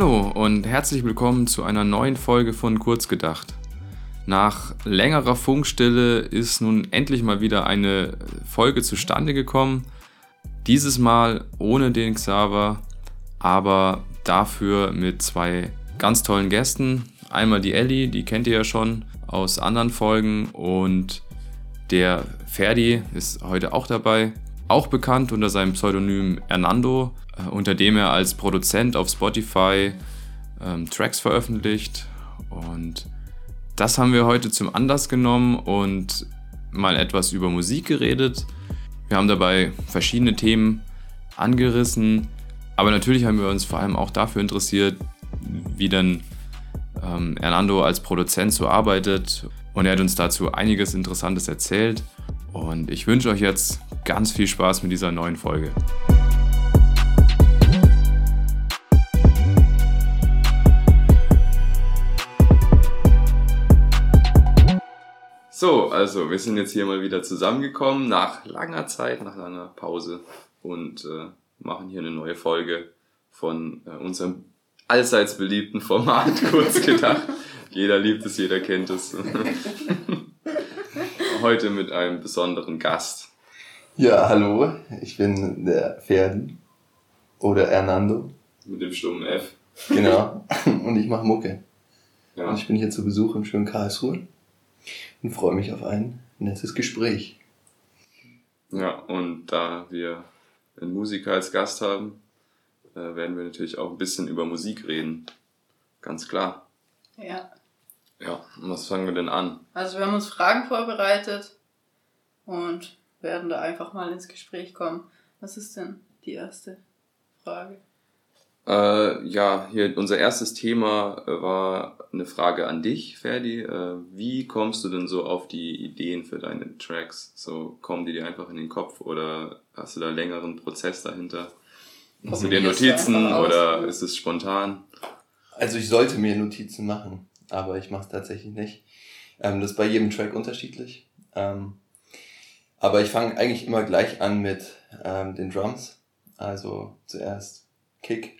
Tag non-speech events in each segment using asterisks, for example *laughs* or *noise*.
Hallo und herzlich willkommen zu einer neuen Folge von Kurzgedacht. Nach längerer Funkstille ist nun endlich mal wieder eine Folge zustande gekommen. Dieses Mal ohne den Xaver, aber dafür mit zwei ganz tollen Gästen. Einmal die Ellie, die kennt ihr ja schon aus anderen Folgen und der Ferdi ist heute auch dabei, auch bekannt unter seinem Pseudonym Hernando, unter dem er als Produzent auf Spotify ähm, Tracks veröffentlicht. Und das haben wir heute zum Anlass genommen und mal etwas über Musik geredet. Wir haben dabei verschiedene Themen angerissen, aber natürlich haben wir uns vor allem auch dafür interessiert, wie denn ähm, Hernando als Produzent so arbeitet. Und er hat uns dazu einiges Interessantes erzählt. Und ich wünsche euch jetzt ganz viel Spaß mit dieser neuen Folge. So, also wir sind jetzt hier mal wieder zusammengekommen nach langer Zeit, nach langer Pause und äh, machen hier eine neue Folge von äh, unserem allseits beliebten Format, *laughs* kurz gedacht. jeder liebt es, jeder kennt es. *laughs* Heute mit einem besonderen Gast. Ja, hallo, ich bin der Ferdi oder Hernando. Mit dem stummen F. Genau, *laughs* und ich mache Mucke. Ja. Und ich bin hier zu Besuch im schönen Karlsruhe und freue mich auf ein nettes Gespräch. Ja, und da wir einen Musiker als Gast haben, äh, werden wir natürlich auch ein bisschen über Musik reden. Ganz klar. Ja. Ja, und was fangen wir denn an? Also wir haben uns Fragen vorbereitet und werden da einfach mal ins Gespräch kommen. Was ist denn die erste Frage? Äh, ja, hier unser erstes Thema äh, war eine Frage an dich, Ferdi. Äh, wie kommst du denn so auf die Ideen für deine Tracks? So kommen die dir einfach in den Kopf oder hast du da längeren Prozess dahinter? Hast du dir Notizen oder ist es spontan? Also ich sollte mir Notizen machen, aber ich mache es tatsächlich nicht. Ähm, das ist bei jedem Track unterschiedlich. Ähm, aber ich fange eigentlich immer gleich an mit ähm, den Drums. Also zuerst Kick,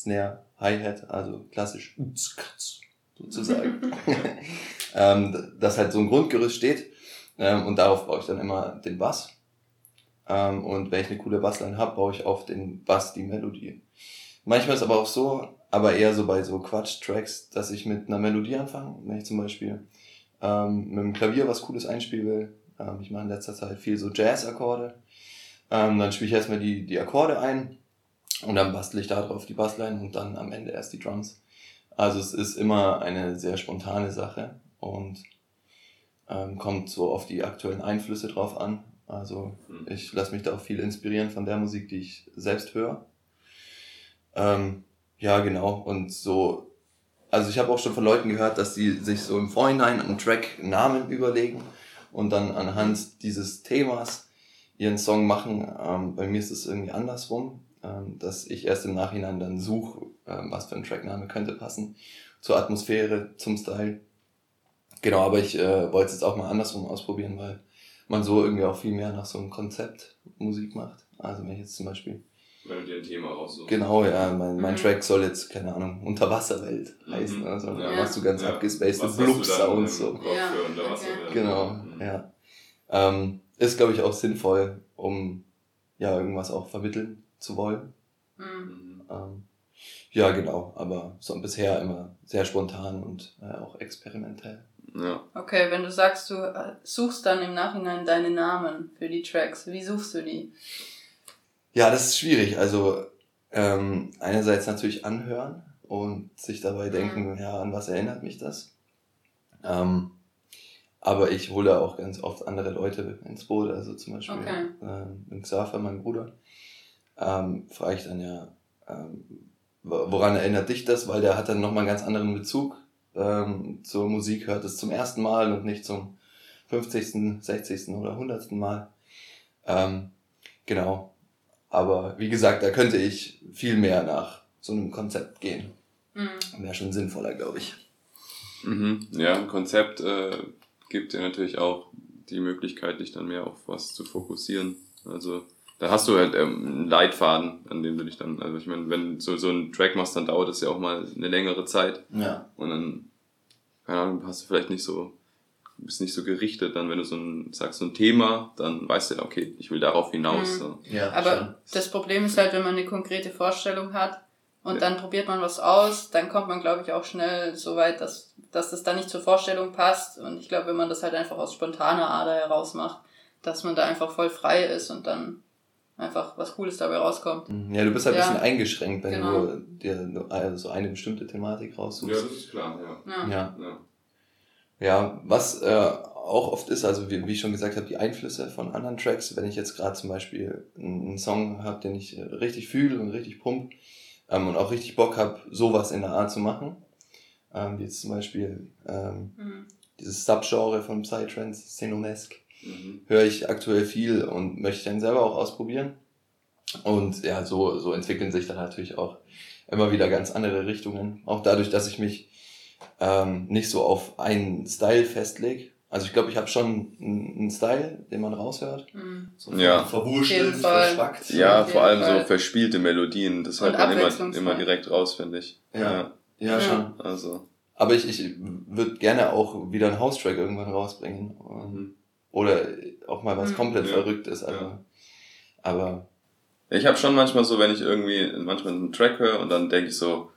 Snare, Hi-Hat, also klassisch sozusagen. *laughs* *laughs* ähm, dass halt so ein Grundgerüst steht ähm, und darauf baue ich dann immer den Bass. Ähm, und wenn ich eine coole Bassline habe, baue ich auf den Bass die Melodie. Manchmal ist aber auch so, aber eher so bei so Quatsch-Tracks, dass ich mit einer Melodie anfange. Wenn ich zum Beispiel ähm, mit dem Klavier was Cooles einspielen will. Ähm, ich mache in letzter Zeit viel so Jazz-Akkorde. Ähm, dann spiele ich erstmal die, die Akkorde ein und dann bastel ich da drauf die Bassline und dann am Ende erst die Drums. Also es ist immer eine sehr spontane Sache und ähm, kommt so auf die aktuellen Einflüsse drauf an. Also hm. ich lasse mich da auch viel inspirieren von der Musik, die ich selbst höre. Ähm, ja, genau. Und so, also ich habe auch schon von Leuten gehört, dass die sich so im Vorhinein einen Track Namen überlegen und dann anhand dieses Themas ihren Song machen. Ähm, bei mir ist es irgendwie andersrum dass ich erst im Nachhinein dann suche, ähm, was für ein Trackname könnte passen zur Atmosphäre, zum Style. Genau, aber ich äh, wollte es jetzt auch mal andersrum ausprobieren, weil man so irgendwie auch viel mehr nach so einem Konzept Musik macht. Also wenn ich jetzt zum Beispiel wenn du dir ein Thema raussuchst. Genau, ja. Mein, mein mhm. Track soll jetzt, keine Ahnung, Unterwasserwelt mhm. heißen. Also ja. da machst du ganz ja. abgespacede Blub-Sounds. So. Ja. Okay. Genau, mhm. ja. Ähm, ist, glaube ich, auch sinnvoll, um ja irgendwas auch vermitteln zu wollen. Mhm. Ähm, ja, genau, aber so bisher immer sehr spontan und äh, auch experimentell. Ja. Okay, wenn du sagst, du äh, suchst dann im Nachhinein deine Namen für die Tracks, wie suchst du die? Ja, das ist schwierig. Also ähm, einerseits natürlich anhören und sich dabei mhm. denken, ja, an was erinnert mich das? Ähm, aber ich hole auch ganz oft andere Leute ins Boot, also zum Beispiel okay. äh, Xaver, mein Bruder ähm, frage ich dann ja, ähm, woran erinnert dich das? Weil der hat dann nochmal einen ganz anderen Bezug ähm, zur Musik, hört es zum ersten Mal und nicht zum 50., 60. oder 100. Mal. Ähm, genau. Aber wie gesagt, da könnte ich viel mehr nach so einem Konzept gehen. Mhm. Wäre schon sinnvoller, glaube ich. Mhm. Ja, ein Konzept äh, gibt dir natürlich auch die Möglichkeit, dich dann mehr auf was zu fokussieren. Also da hast du halt ähm, einen Leitfaden, an dem du dich dann, also ich meine, wenn so, so ein Track machst, dann dauert das ja auch mal eine längere Zeit. Ja. Und dann, keine Ahnung, hast du vielleicht nicht so, bist nicht so gerichtet, dann wenn du so ein, sagst so ein Thema, dann weißt du ja, okay, ich will darauf hinaus. Mhm. So. ja Aber schon. das Problem ist halt, wenn man eine konkrete Vorstellung hat und dann probiert man was aus, dann kommt man, glaube ich, auch schnell so weit, dass, dass das dann nicht zur Vorstellung passt. Und ich glaube, wenn man das halt einfach aus spontaner Ader heraus macht, dass man da einfach voll frei ist und dann einfach was Cooles dabei rauskommt. Ja, du bist halt ein Ja. bisschen eingeschränkt, wenn Genau. du dir so eine bestimmte Thematik raussuchst. ist klar, ja. Ja. Ja. ja. Ja, was äh, auch oft ist, also wie, wie ich schon gesagt habe, die Einflüsse von anderen Tracks, wenn ich jetzt gerade zum Beispiel einen, einen Song habe, den ich äh, richtig fühle und richtig pump ähm, und auch richtig Bock habe, sowas in der Art zu machen, ähm, wie jetzt zum Beispiel ähm, Mhm. dieses Subgenre von Psytrance, Xenonesque, Mhm. höre ich aktuell viel und möchte dann selber auch ausprobieren. Und ja, so, so entwickeln sich dann natürlich auch immer wieder ganz andere Richtungen. Auch dadurch, dass ich mich ähm, nicht so auf einen Style festlege. Also ich glaube, ich habe schon einen Style, den man raushört. Mhm. So Ja. verwurschtelt, Auf jeden Fall. verschwackt. Ja, vor allem Fall. so verspielte Melodien, das hört man immer, immer direkt raus, finde ich. Ja. Ja, Ja. schon. Also. Aber ich, ich würde gerne auch wieder einen House-Track irgendwann rausbringen. Mhm. Oder auch mal was Mhm. komplett Ja. Verrücktes. Also. Ja. Aber Ich habe schon manchmal so, wenn ich irgendwie manchmal einen Track höre und dann denke ich so,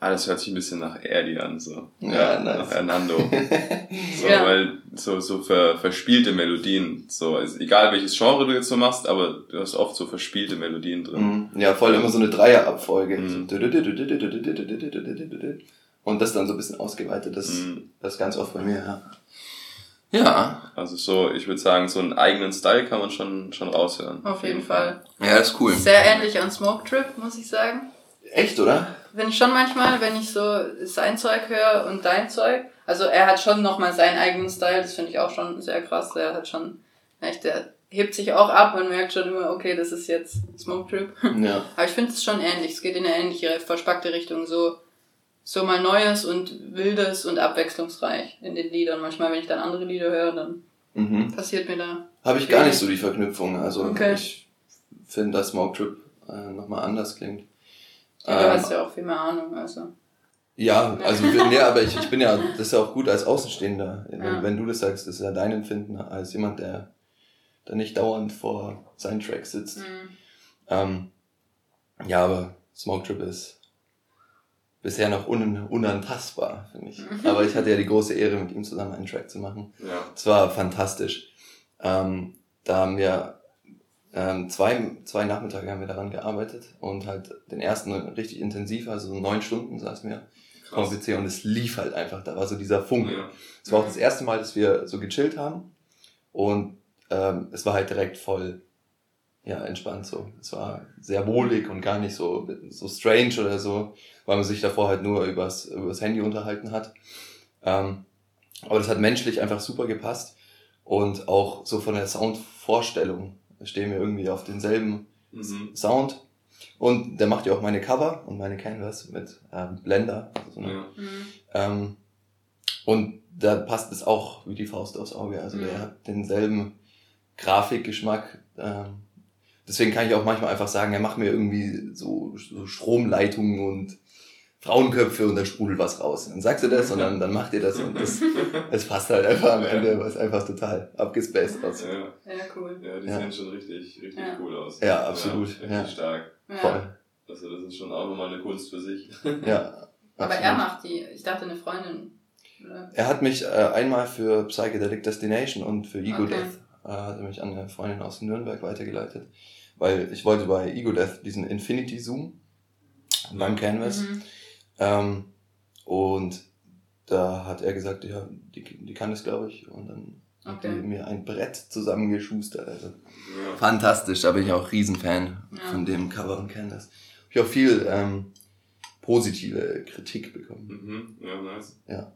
ah, das hört sich ein bisschen nach Erdi an, so. Ja, nice. nach Hernando. so, Ja. weil so, so ver, verspielte Melodien, so, also egal welches Genre du jetzt so machst, aber du hast oft so verspielte Melodien drin. Mhm. Ja, voll immer so eine Dreierabfolge. Mhm. So Und das dann so ein bisschen ausgeweitet. Das, Mhm. das ist ganz oft bei mir, ja. Ja. Also so, ich würde sagen, so einen eigenen Style kann man schon, schon raushören. Auf jeden Fall. Ja, ist cool. Sehr ähnlich an Smoke Trip, muss ich sagen. Echt, oder? Wenn ich schon manchmal, wenn ich so sein Zeug höre und dein Zeug, also er hat schon nochmal seinen eigenen Style, das finde ich auch schon sehr krass. Der hat schon, echt, der hebt sich auch ab, man merkt schon immer, okay, das ist jetzt Smoke Trip. Ja. *laughs* Aber ich finde es schon ähnlich, es geht in eine ähnliche, verspackte Richtung, so, so mal Neues und Wildes und abwechslungsreich in den Liedern. Manchmal, wenn ich dann andere Lieder höre, dann Mhm. passiert mir da. Habe ich gar nicht so die Verknüpfung. Also Okay. ich finde, dass Smoke Trip äh, nochmal anders klingt. Ja, du Ähm, hast ja auch viel mehr Ahnung, also. Ja, also nee, aber ich, ich bin ja, das ist ja auch gut als Außenstehender. Wenn, Ja. wenn du das sagst, das ist ja dein Empfinden als jemand, der, der nicht dauernd vor seinen Track sitzt. Mhm. Ähm, ja, aber Smoke Trip ist bisher noch un, unantastbar, finde ich. Mhm. Aber ich hatte ja die große Ehre, mit ihm zusammen einen Track zu machen. Ja. Es war fantastisch. Ähm, da haben wir ähm, zwei, zwei Nachmittage haben wir daran gearbeitet und halt den ersten richtig intensiv, also so neun Stunden saßen wir vom PC und es lief halt einfach. Da war so dieser Funke. Ja. Es war auch das erste Mal, dass wir so gechillt haben und ähm, es war halt direkt voll ja, entspannt so. Es war sehr wohlig und gar nicht so, so strange oder so, weil man sich davor halt nur übers, übers Handy unterhalten hat. Ähm, aber das hat menschlich einfach super gepasst und auch so von der Soundvorstellung stehen wir irgendwie auf denselben Mhm. Sound. Und der macht ja auch meine Cover und meine Canvas mit ähm, Blender. Also so eine Ja. Mhm. ähm, und da passt es auch wie die Faust aufs Auge. Also Mhm. der hat denselben Grafikgeschmack. Ähm, deswegen kann ich auch manchmal einfach sagen, er macht mir irgendwie so, so Stromleitungen und Frauenköpfe und dann sprudelt was raus. Dann sagst du das und dann, dann macht ihr das und das, *laughs* es passt halt einfach am Ende, was einfach total abgespaced aus. Ja. Ja, cool. ja, die Ja. sehen schon richtig, richtig Ja. cool aus. Ja, absolut, richtig ja. stark. Ja. Voll. Also das ist schon auch nochmal eine Kunst für sich. Ja. *laughs* Aber absolut. er macht die, ich dachte eine Freundin. Oder? Er hat mich äh, einmal für Psychedelic Destination und für Ego Okay. Death äh, hat er mich an eine Freundin aus Nürnberg weitergeleitet, weil ich wollte bei Ego Death diesen Infinity Zoom beim Canvas Mhm. ähm, und da hat er gesagt, ja, die, die kann es glaube ich und dann hat die Okay. mir ein Brett zusammengeschustert. Also Ja. fantastisch, da bin ich auch Riesenfan Ja. von dem Cover und Canvas. Hab ich auch viel ähm, positive Kritik bekommen. Mhm. Ja, nice. Ja.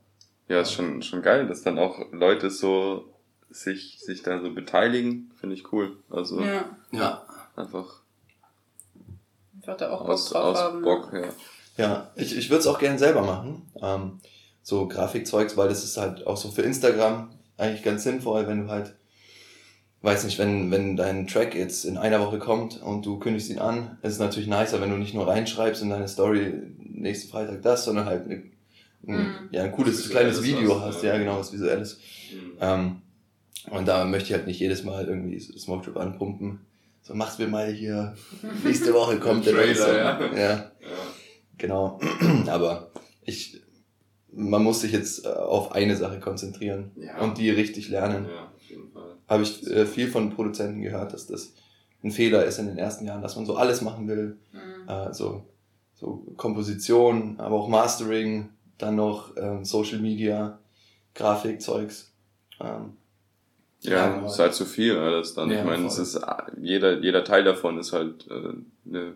Ja, ist schon, schon geil, dass dann auch Leute so sich, sich da so beteiligen. Finde ich cool. Also Ja, Ja. Einfach einfach da auch Bock aus, drauf aus haben. Bock, ja. Ja, ich, ich würde es auch gern selber machen. Ähm, so Grafikzeugs, weil das ist halt auch so für Instagram eigentlich ganz sinnvoll, wenn du halt weiß nicht, wenn, wenn dein Track jetzt in einer Woche kommt und du kündigst ihn an, ist es natürlich nicer, wenn du nicht nur reinschreibst in deine Story nächsten Freitag das, sondern halt eine, ein, Mhm. ja, ein cooles kleines Video hast, hast, ja. ja genau, was Visuelles. Mhm. Ähm, und da möchte ich halt nicht jedes Mal irgendwie so Smoke Trip anpumpen. So, mach's mir mal hier. Nächste Woche kommt der Trailer, Song. ja. ja. Ja. Genau. *clears throat* Aber ich, man muss sich jetzt äh, auf eine Sache konzentrieren Ja. und die richtig lernen. ja, auf jeden Fall. Habe ich äh, viel von Produzenten gehört, dass das ein Fehler ist in den ersten Jahren, dass man so alles machen will. Mhm. Äh, so, so Komposition, aber auch Mastering, dann noch ähm, Social Media, Grafik, Zeugs. Ähm, Ja, genau. ist halt zu viel alles dann. Ja, ich meine, es ist jeder, jeder Teil davon ist halt äh, ne,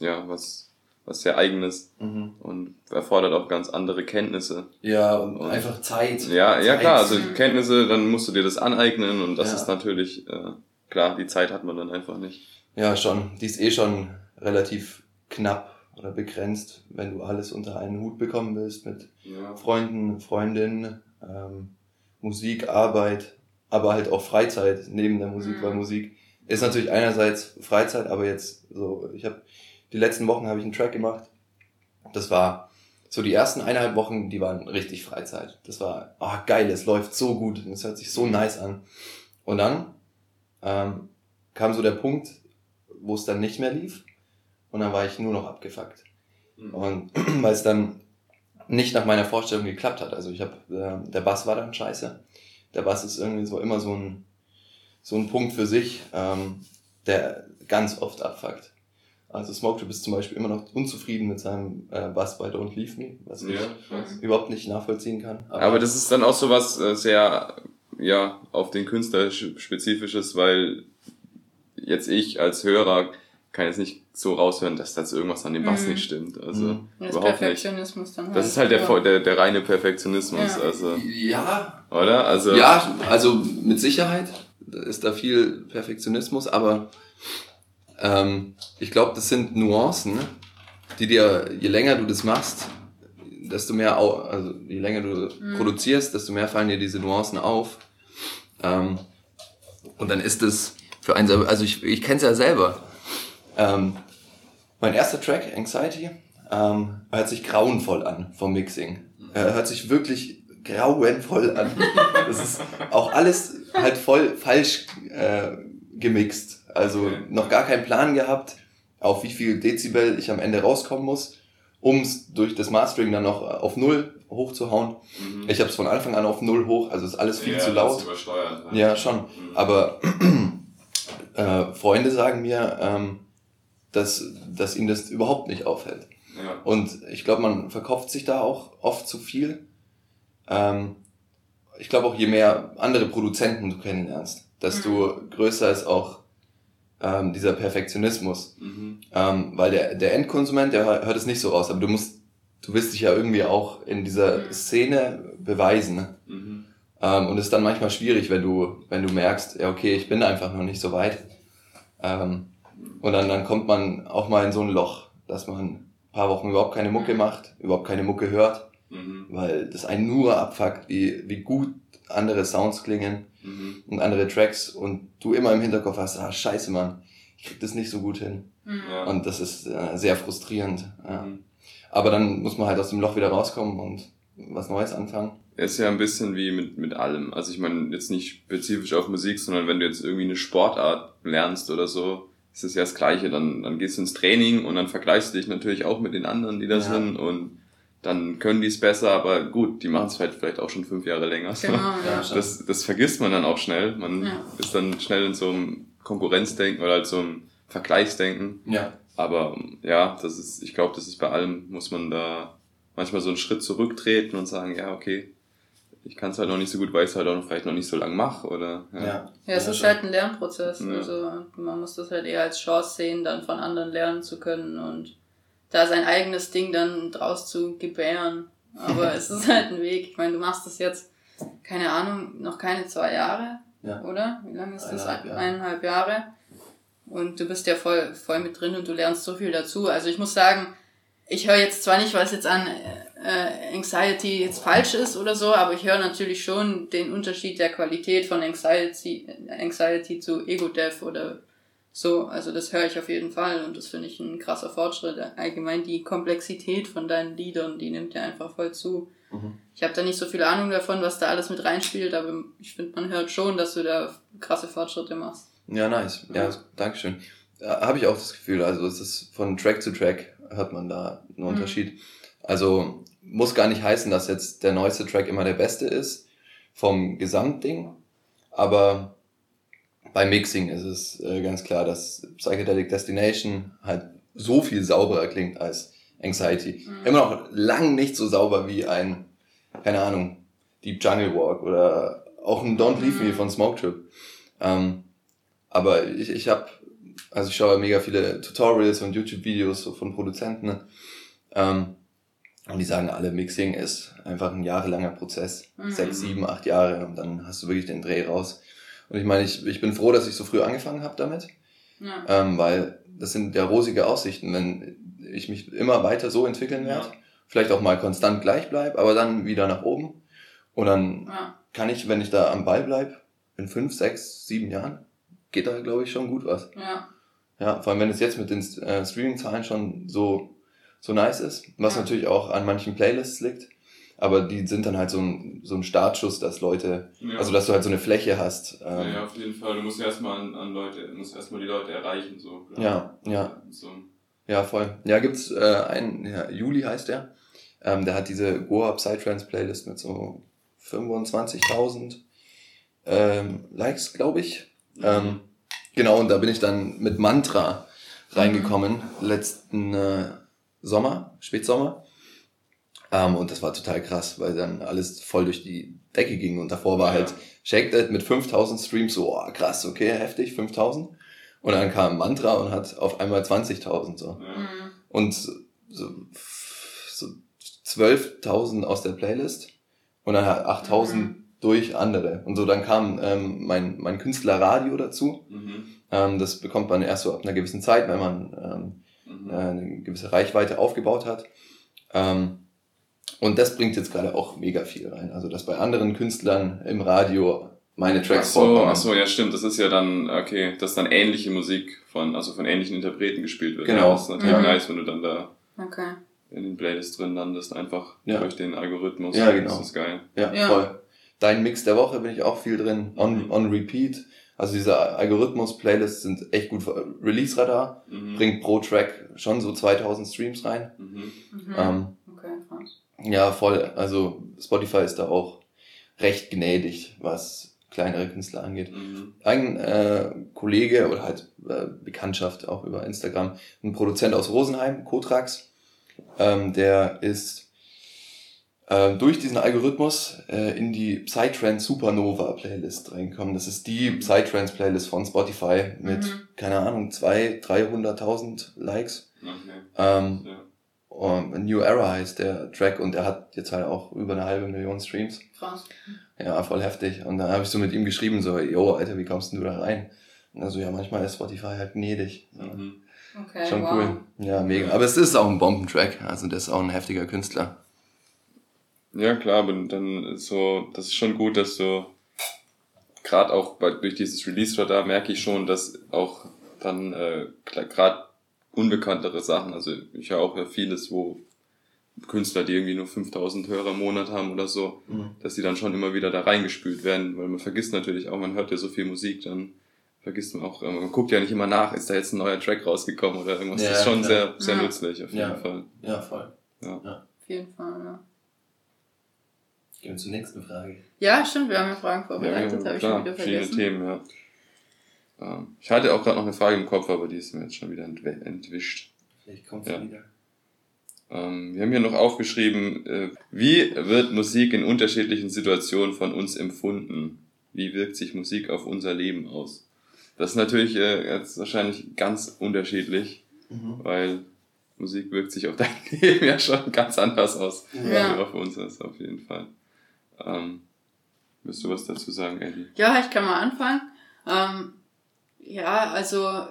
ja, was, was sehr eigenes mhm. und erfordert auch ganz andere Kenntnisse. Ja, und, Und- einfach Zeit. Ja, ja Zeit. klar, also. Kenntnisse, dann musst du dir das aneignen und das Ja. ist natürlich, äh, klar, die Zeit hat man dann einfach nicht. Ja, schon. Die ist eh schon relativ knapp oder begrenzt, wenn du alles unter einen Hut bekommen willst mit Ja. Freunden, Freundinnen, ähm, Musik, Arbeit, aber halt auch Freizeit neben der Musik, Mhm. weil Musik ist natürlich einerseits Freizeit, aber jetzt so, ich habe die letzten Wochen habe ich einen Track gemacht. Das war so die ersten eineinhalb Wochen, die waren richtig Freizeit. Das war, ah geil, es läuft so gut, es hört sich so nice an. Und dann ähm, kam so der Punkt, wo es dann nicht mehr lief und dann war ich nur noch abgefuckt. Mhm. Und *clears throat* weil es dann nicht nach meiner Vorstellung geklappt hat. Also ich habe, äh, der Bass war dann scheiße. Der Bass ist irgendwie so immer so ein, so ein Punkt für sich, ähm, der ganz oft abfuckt. Also Smoke Trip ist zum Beispiel immer noch unzufrieden mit seinem äh, Bass bei Don't Leave Me, was ich Ja, ich weiß. überhaupt nicht nachvollziehen kann. Aber das ist dann auch so was äh, sehr, ja, auf den Künstler sch- spezifisches, weil jetzt ich als Hörer kann jetzt nicht so raushören, dass das irgendwas an dem Bass Mhm. nicht stimmt. Also Mhm. Das ist überhaupt nicht. Halt. Das ist halt der, Ja. Vo- der, der reine Perfektionismus, Ja. also, ja, oder? Also, Ja, also mit Sicherheit ist da viel Perfektionismus, aber ähm, ich glaube, das sind Nuancen, die dir, je länger du das machst, desto mehr, also je länger du Mhm. produzierst, desto mehr fallen dir diese Nuancen auf. Ähm, und dann ist es für einen selber, also ich, ich kenne es ja selber. Ähm, mein erster Track, Anxiety, ähm, hört sich grauenvoll an vom Mixing. Er hört sich wirklich grauenvoll an. *laughs* Das ist auch alles halt voll falsch äh, gemixt. Also Okay. noch gar keinen Plan gehabt, auf wie viel Dezibel ich am Ende rauskommen muss, um es durch das Mastering dann noch auf Null hochzuhauen. Mhm. Ich habe es von Anfang an auf Null hoch, also ist alles viel Ja, zu laut. Übersteuert, Ja, schon. Mhm. Aber *clears throat* äh, Freunde sagen mir, ähm, dass, dass ihnen das überhaupt nicht auffällt. Ja. Und ich glaube, man verkauft sich da auch oft zu viel. Ähm, ich glaube auch, je mehr andere Produzenten du kennenlernst, desto größer ist auch ähm, dieser Perfektionismus. Mhm. Ähm, weil der, der Endkonsument, der hört es nicht so raus, aber du musst, du willst dich ja irgendwie auch in dieser Mhm. Szene beweisen. Ne? Mhm. Ähm, und es ist dann manchmal schwierig, wenn du, wenn du merkst, ja, okay, ich bin einfach noch nicht so weit. Ähm, und dann, dann kommt man auch mal in so ein Loch, dass man ein paar Wochen überhaupt keine Mucke macht, überhaupt keine Mucke hört, Mhm. weil das einen nur abfuckt, wie, wie gut andere Sounds klingen Mhm. und andere Tracks und du immer im Hinterkopf hast, ah, scheiße, Mann, ich krieg das nicht so gut hin. Mhm. Ja. Und das ist äh, sehr frustrierend. Ja. Mhm. Aber dann muss man halt aus dem Loch wieder rauskommen und was Neues anfangen. ist ja ein bisschen wie mit, mit allem. Also ich meine, jetzt nicht spezifisch auf Musik, sondern wenn du jetzt irgendwie eine Sportart lernst oder so, ist es ja das Gleiche. Dann, dann gehst du ins Training und dann vergleichst du dich natürlich auch mit den anderen, die da Ja. sind und dann können die es besser, aber gut, die machen es halt vielleicht auch schon fünf Jahre länger. Genau, ja. *laughs* Das, das vergisst man dann auch schnell. Man Ja. ist dann schnell in so einem Konkurrenzdenken oder halt so einem Vergleichsdenken. Ja. Aber ja, das ist, ich glaube, das ist bei allem, muss man da manchmal so einen Schritt zurücktreten und sagen, ja, okay, ich kann es halt noch nicht so gut, weil ich es halt auch noch, vielleicht noch nicht so lange mache oder ja. Ja, Ja, es ist halt ein Lernprozess. Ja. Also man muss das halt eher als Chance sehen, dann von anderen lernen zu können und da sein eigenes Ding dann draus zu gebären. Aber *laughs* es ist halt ein Weg. Ich meine, du machst das jetzt, keine Ahnung, noch keine zwei Jahre, Ja. oder? Wie lange ist das? Eineinhalb Jahre. Eineinhalb Jahre. Und du bist ja voll, voll mit drin und du lernst so viel dazu. Also ich muss sagen, ich höre jetzt zwar nicht, was jetzt an äh, Anxiety jetzt falsch ist oder so, aber ich höre natürlich schon den Unterschied der Qualität von Anxiety, Anxiety zu Ego-Death oder so. Also das höre ich auf jeden Fall und das finde ich ein krasser Fortschritt. Allgemein die Komplexität von deinen Liedern, die nimmt ja einfach voll zu. Mhm. Ich habe da nicht so viel Ahnung davon, was da alles mit reinspielt, aber ich finde, man hört schon, dass du da krasse Fortschritte machst. Ja, nice. Ja, ja Dankeschön. Habe ich auch das Gefühl. Also es ist von Track zu Track hört man da einen mhm. Unterschied. Mhm. Also muss gar nicht heißen, dass jetzt der neueste Track immer der beste ist vom Gesamtding, aber beim Mixing ist es äh, ganz klar, dass Psychedelic Destination halt so viel sauberer klingt als Anxiety. Mhm. Immer noch lang nicht so sauber wie ein, keine Ahnung, Deep Jungle Walk oder auch ein Don't Leave Me mhm. von Smoke Trip. Ähm, aber ich, ich habe, also ich schaue mega viele Tutorials und YouTube-Videos so von Produzenten. Ne? Ähm, und die sagen alle, Mixing ist einfach ein jahrelanger Prozess. Mhm. Sechs, sieben, acht Jahre und dann hast du wirklich den Dreh raus. Und ich meine, ich, ich bin froh, dass ich so früh angefangen habe damit. Ja. Ähm, weil das sind ja rosige Aussichten, wenn ich mich immer weiter so entwickeln werde. Ja. Vielleicht auch mal konstant gleich bleib, aber dann wieder nach oben. Und dann ja. kann ich, wenn ich da am Ball bleib, in fünf, sechs, sieben Jahren, geht da, glaube ich, schon gut was. Ja. Ja, vor allem, wenn es jetzt mit den äh, Streaming-Zahlen schon so so nice ist, was ja. natürlich auch an manchen Playlists liegt. Aber die sind dann halt so ein, so ein Startschuss, dass Leute, ja. also dass du halt so eine Fläche hast. Ähm, ja, ja, auf jeden Fall. Du musst erstmal an, an Leute, musst erstmal die Leute erreichen, so. Ja, ja. So. Ja, voll. Ja, gibt's äh, einen, ja, Juli heißt der. Ähm, der hat diese Goa Psytrance Playlist mit so 25.000 ähm, Likes, glaube ich. Mhm. Ähm, genau, und da bin ich dann mit Mantra reingekommen, letzten, äh, Sommer, Spätsommer. Ähm, und das war total krass, weil dann alles voll durch die Decke ging und davor war halt Shake That mit 5000 Streams so, oh, krass, okay, heftig, 5000. Und dann kam Mantra und hat auf einmal 20.000 so. Mhm. Und so, so 12.000 aus der Playlist und dann 8.000 mhm. Durch andere. Und so dann kam ähm, mein, mein Künstlerradio dazu. Mhm. Ähm, das bekommt man erst so ab einer gewissen Zeit, wenn man ähm, mhm. äh, eine gewisse Reichweite aufgebaut hat. Ähm, und das bringt jetzt gerade auch mega viel rein. Also, dass bei anderen Künstlern im Radio meine Tracks ach so. Ach so, ja stimmt. Das ist ja dann, okay, dass dann ähnliche Musik von, also von ähnlichen Interpreten gespielt wird. Genau. Das ist natürlich ja. nice, wenn du dann da okay. in den Playlists drin landest, einfach ja. durch den Algorithmus. Ja, genau. Das ist geil. Ja, ja, voll. Dein Mix der Woche bin ich auch viel drin. On, mhm. on Repeat. Also diese Algorithmus-Playlists sind echt gut. Release-Radar mhm. bringt pro Track schon so 2000 Streams rein. Mhm. Mhm. Ähm, okay, krass. Ja, voll. Also Spotify ist da auch recht gnädig, was kleinere Künstler angeht. Mhm. Ein äh, Kollege oder halt äh, Bekanntschaft auch über Instagram, ein Produzent aus Rosenheim, Kotrax, ähm, der ist äh, durch diesen Algorithmus äh, in die Psytrance Supernova Playlist reinkommen. Das ist die Psytrance Playlist von Spotify mit, mhm. keine Ahnung, zwei, 300.000 Likes. Okay. Ähm, ja. Um, New Era heißt der Track und der hat jetzt halt auch über eine halbe Million Streams. Krass. Ja, voll heftig. Und dann habe ich so mit ihm geschrieben, so, yo, Alter, wie kommst du da rein? Und also ja, manchmal ist Spotify halt gnädig. Mhm. Okay, Schon wow. cool. Ja, mega. Aber es ist auch ein Bombentrack. Also der ist auch ein heftiger Künstler. Ja, klar, aber dann so, das ist schon gut, dass du gerade auch bei, durch dieses Release-Radar merke ich schon, dass auch dann äh, gerade unbekanntere Sachen, also ich höre auch ja vieles, wo Künstler, die irgendwie nur 5000 Hörer im Monat haben oder so, mhm. dass die dann schon immer wieder da reingespült werden, weil man vergisst natürlich auch, man hört ja so viel Musik, dann vergisst man auch, man guckt ja nicht immer nach, ist da jetzt ein neuer Track rausgekommen oder irgendwas. Ja, das ist schon klar. sehr, sehr ja. nützlich auf jeden ja. Fall. Ja, voll. Ja. ja. Auf jeden Fall, ja. Gehen wir zur nächsten Frage. Ja, stimmt, wir haben ja Fragen vorbereitet, ja, habe ich schon wieder vergessen. Verschiedene Themen, ja. Ähm, ich hatte auch gerade noch eine Frage im Kopf, aber die ist mir jetzt schon wieder entwischt. Vielleicht kommt sie ja. wieder. Ähm, wir haben hier noch aufgeschrieben, äh, wie wird Musik in unterschiedlichen Situationen von uns empfunden? Wie wirkt sich Musik auf unser Leben aus? Das ist natürlich äh, jetzt wahrscheinlich ganz unterschiedlich, mhm. weil Musik wirkt sich auf *laughs* dein Leben ja schon ganz anders aus, ja. als auf uns ist, auf jeden Fall. Ähm, willst du was dazu sagen, Ellie? Ja, ich kann mal anfangen. Ähm, ja, also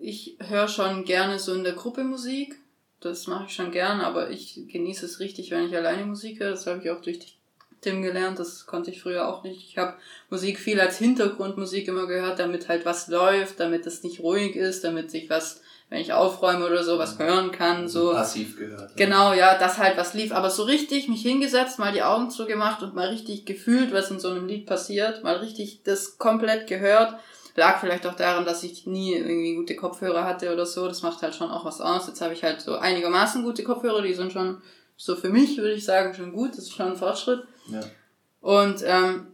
ich höre schon gerne so in der Gruppe Musik. das mache ich schon gern, aber ich genieße es richtig, wenn ich alleine Musik höre. Das habe ich auch durch Tim gelernt, das konnte ich früher auch nicht. Ich habe Musik viel als Hintergrundmusik immer gehört, damit halt was läuft, damit es nicht ruhig ist, damit sich was, wenn ich aufräume oder so, was hören kann. So passiv gehört. Genau, ja, dass halt was lief. Aber so richtig mich hingesetzt, mal die Augen zugemacht und mal richtig gefühlt, was in so einem Lied passiert, mal richtig das komplett gehört. Lag vielleicht auch daran, dass ich nie irgendwie gute Kopfhörer hatte oder so. Das macht halt schon auch was aus. Jetzt habe ich halt so einigermaßen gute Kopfhörer, die sind schon so für mich, würde ich sagen, schon gut. Das ist schon ein Fortschritt. Ja. Und ähm,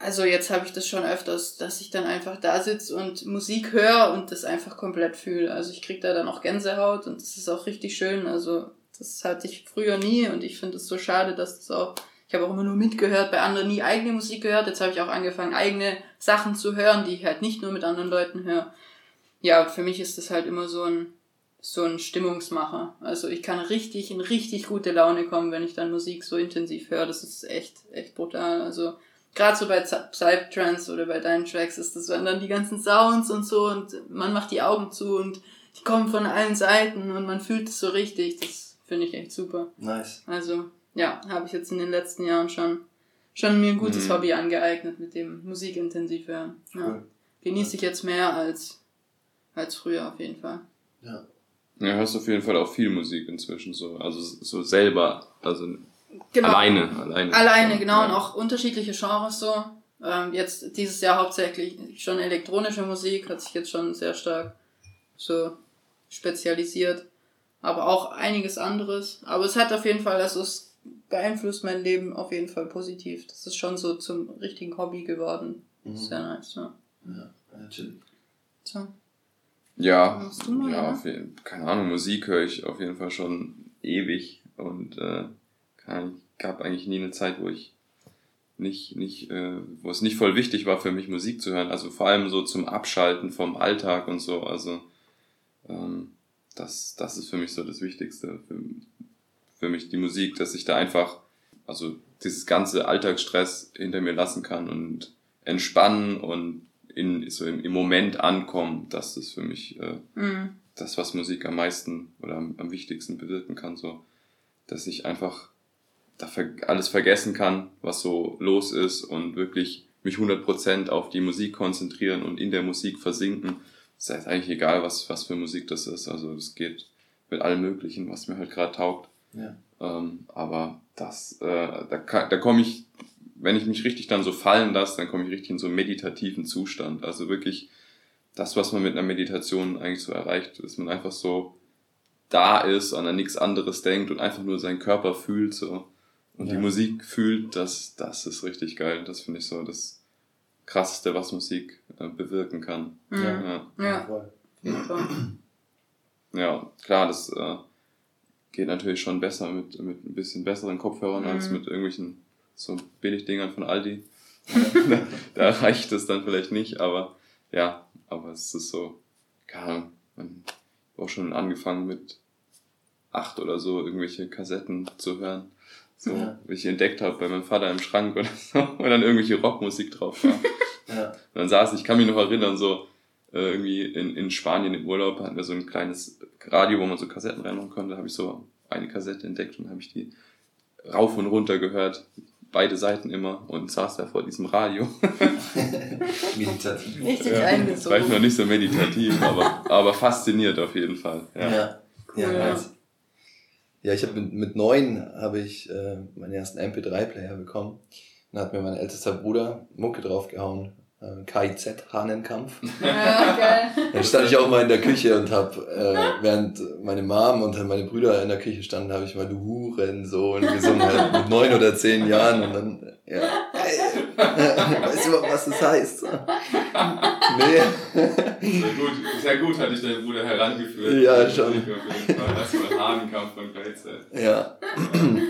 also jetzt habe ich das schon öfters, dass ich dann einfach da sitze und Musik höre und das einfach komplett fühle. Also ich krieg da dann auch Gänsehaut und das ist auch richtig schön. Also das hatte ich früher nie und ich finde es so schade, dass das auch ich habe auch immer nur mitgehört, bei anderen nie eigene Musik gehört. Jetzt habe ich auch angefangen, eigene Sachen zu hören, die ich halt nicht nur mit anderen Leuten höre. Ja, für mich ist das halt immer so ein, so ein Stimmungsmacher. Also ich kann richtig in richtig gute Laune kommen, wenn ich dann Musik so intensiv höre. Das ist echt, echt brutal. Also gerade so bei Psytrance oder bei deinen Tracks ist das, wenn dann die ganzen Sounds und so und man macht die Augen zu und die kommen von allen Seiten und man fühlt es so richtig. Das finde ich echt super. Nice. Also ja, habe ich jetzt in den letzten Jahren schon, schon mir ein gutes mhm. Hobby angeeignet mit dem musikintensiv hören. Ja. Cool. Genieße ich jetzt mehr als, als früher auf jeden Fall. Ja. Ja, hörst auf jeden Fall auch viel Musik inzwischen so, also so selber, also genau. alleine, alleine. Alleine, genau, ja. und auch unterschiedliche Genres so. Ähm, jetzt dieses Jahr hauptsächlich schon elektronische Musik, hat sich jetzt schon sehr stark so spezialisiert, aber auch einiges anderes. Aber es hat auf jeden Fall, also es beeinflusst mein Leben auf jeden Fall positiv. Das ist schon so zum richtigen Hobby geworden. Mhm. Sehr nice, ja. Ja, natürlich. So. Ja, mal, ja, auf jeden, keine Ahnung, Musik höre ich auf jeden Fall schon ewig und äh, kann, gab eigentlich nie eine Zeit, wo ich nicht, nicht, äh, wo es nicht voll wichtig war für mich Musik zu hören. Also vor allem so zum Abschalten vom Alltag und so. Also ähm, das, das ist für mich so das Wichtigste. Für, für mich die Musik, dass ich da einfach, also dieses ganze Alltagsstress hinter mir lassen kann und entspannen und in, so im, im Moment ankommen. Das ist für mich äh, mhm. das, was Musik am meisten oder am, am wichtigsten bewirken kann. So, dass ich einfach da alles vergessen kann, was so los ist und wirklich mich 100% auf die Musik konzentrieren und in der Musik versinken. Es ist eigentlich egal, was, was für Musik das ist. Also es geht mit allem Möglichen, was mir halt gerade taugt. Ja. Ähm, aber das, äh, da, da komme ich, wenn ich mich richtig dann so fallen lasse, dann komme ich richtig in so einen meditativen Zustand. Also wirklich das, was man mit einer Meditation eigentlich so erreicht, dass man einfach so da ist und an nichts anderes denkt und einfach nur seinen Körper fühlt so und ja. die Musik fühlt, das, das ist richtig geil. Das finde ich so das krasseste, was Musik äh, bewirken kann. Mhm. Ja, ja. ja. ja. ja klar, das äh, geht natürlich schon besser mit, mit ein bisschen besseren Kopfhörern mhm. als mit irgendwelchen so Billigdingern von Aldi. *laughs* da, da reicht es dann vielleicht nicht, aber ja, aber es ist so, keine Ahnung, man hat auch schon angefangen mit acht oder so irgendwelche Kassetten zu hören. So, ja. wie ich entdeckt habe bei meinem Vater im Schrank oder so, *laughs* wo dann irgendwelche Rockmusik drauf war. ja. Und dann saß ich, kann mich noch erinnern, so, äh, irgendwie in, in Spanien im Urlaub hatten wir so ein kleines Radio, wo man so Kassetten reinmachen konnte. Da habe ich so eine Kassette entdeckt und habe ich die rauf und runter gehört. Beide Seiten immer und saß da vor diesem Radio. *laughs* meditativ. Richtig ja, eingezogen. Vielleicht noch nicht so meditativ, aber, aber fasziniert auf jeden Fall. Ja, ja, ja, ja. Ja ich habe mit, mit neun habe ich äh, meinen ersten MP3-Player bekommen. Dann hat mir mein ältester Bruder Mucke draufgehauen äh, KIZ Hahnenkampf. Ja, *laughs* geil. Dann stand ich auch mal in der Küche und habe, äh, während meine Mom und meine Brüder in der Küche standen, habe ich mal Du Hurensohn gesungen, halt mit neun oder zehn Jahren und dann, ja, ey, *laughs* weißt du, was das heißt? Nee. Sehr gut, sehr gut hatte ich deinen Bruder herangeführt. Ja, schon. Das war Hahnenkampf von KIZ. Ja.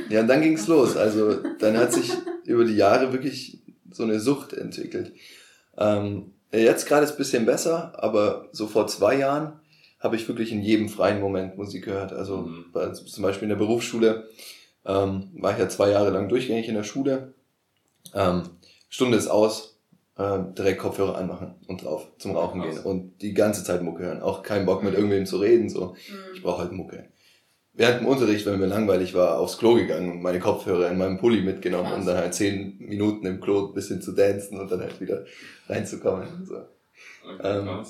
Ja, und dann ging's los. Also, dann hat sich über die Jahre wirklich so eine Sucht entwickelt. Ähm, jetzt gerade ist bisschen besser, aber so vor zwei Jahren habe ich wirklich in jedem freien Moment Musik gehört. Also mhm. bei, zum Beispiel in der Berufsschule ähm, war ich ja zwei Jahre lang durchgängig in der Schule. Ähm, Stunde ist aus, direkt Kopfhörer anmachen und drauf zum Rauchen gehen und die ganze Zeit Mucke hören. Auch keinen Bock mit mhm. irgendwem zu reden. So, mhm. ich brauche halt Mucke. während dem Unterricht, wenn mir langweilig war, aufs Klo gegangen und meine Kopfhörer in meinem Pulli mitgenommen Krass. und dann halt zehn Minuten im Klo ein bisschen zu dancen und dann halt wieder reinzukommen. So. Ähm,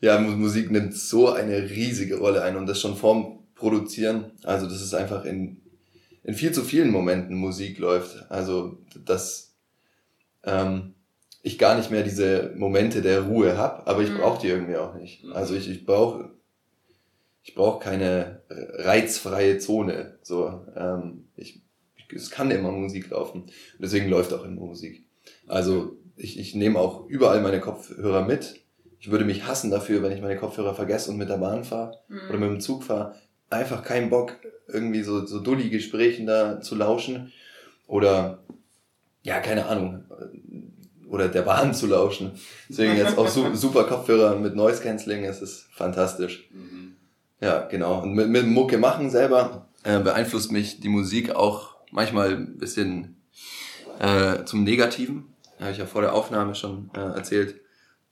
Ja, Mu- Musik nimmt so eine riesige Rolle ein und das schon vorm Produzieren. Also das ist einfach in, in viel zu vielen Momenten Musik läuft. Also dass ähm, ich gar nicht mehr diese Momente der Ruhe hab, aber ich Mhm. brauche die irgendwie auch nicht. Mhm. Also ich, ich brauche ich brauche keine äh, reizfreie Zone. So, ähm, ich, ich, es kann immer Musik laufen. Und deswegen läuft auch immer Musik. Also ich, ich nehme auch überall meine Kopfhörer mit. Ich würde mich hassen dafür, wenn ich meine Kopfhörer vergesse und mit der Bahn fahre oder mit dem Zug fahre. Einfach keinen Bock, irgendwie so, so dulli Gesprächen da zu lauschen. Oder, ja, keine Ahnung. Oder der Bahn zu lauschen. Deswegen jetzt auch su super Kopfhörer mit Noise Cancelling, es ist fantastisch. Mhm. Ja, genau. Und mit, mit Mucke machen selber äh, beeinflusst mich die Musik auch manchmal ein bisschen äh, zum Negativen. Habe ich ja vor der Aufnahme schon äh, erzählt,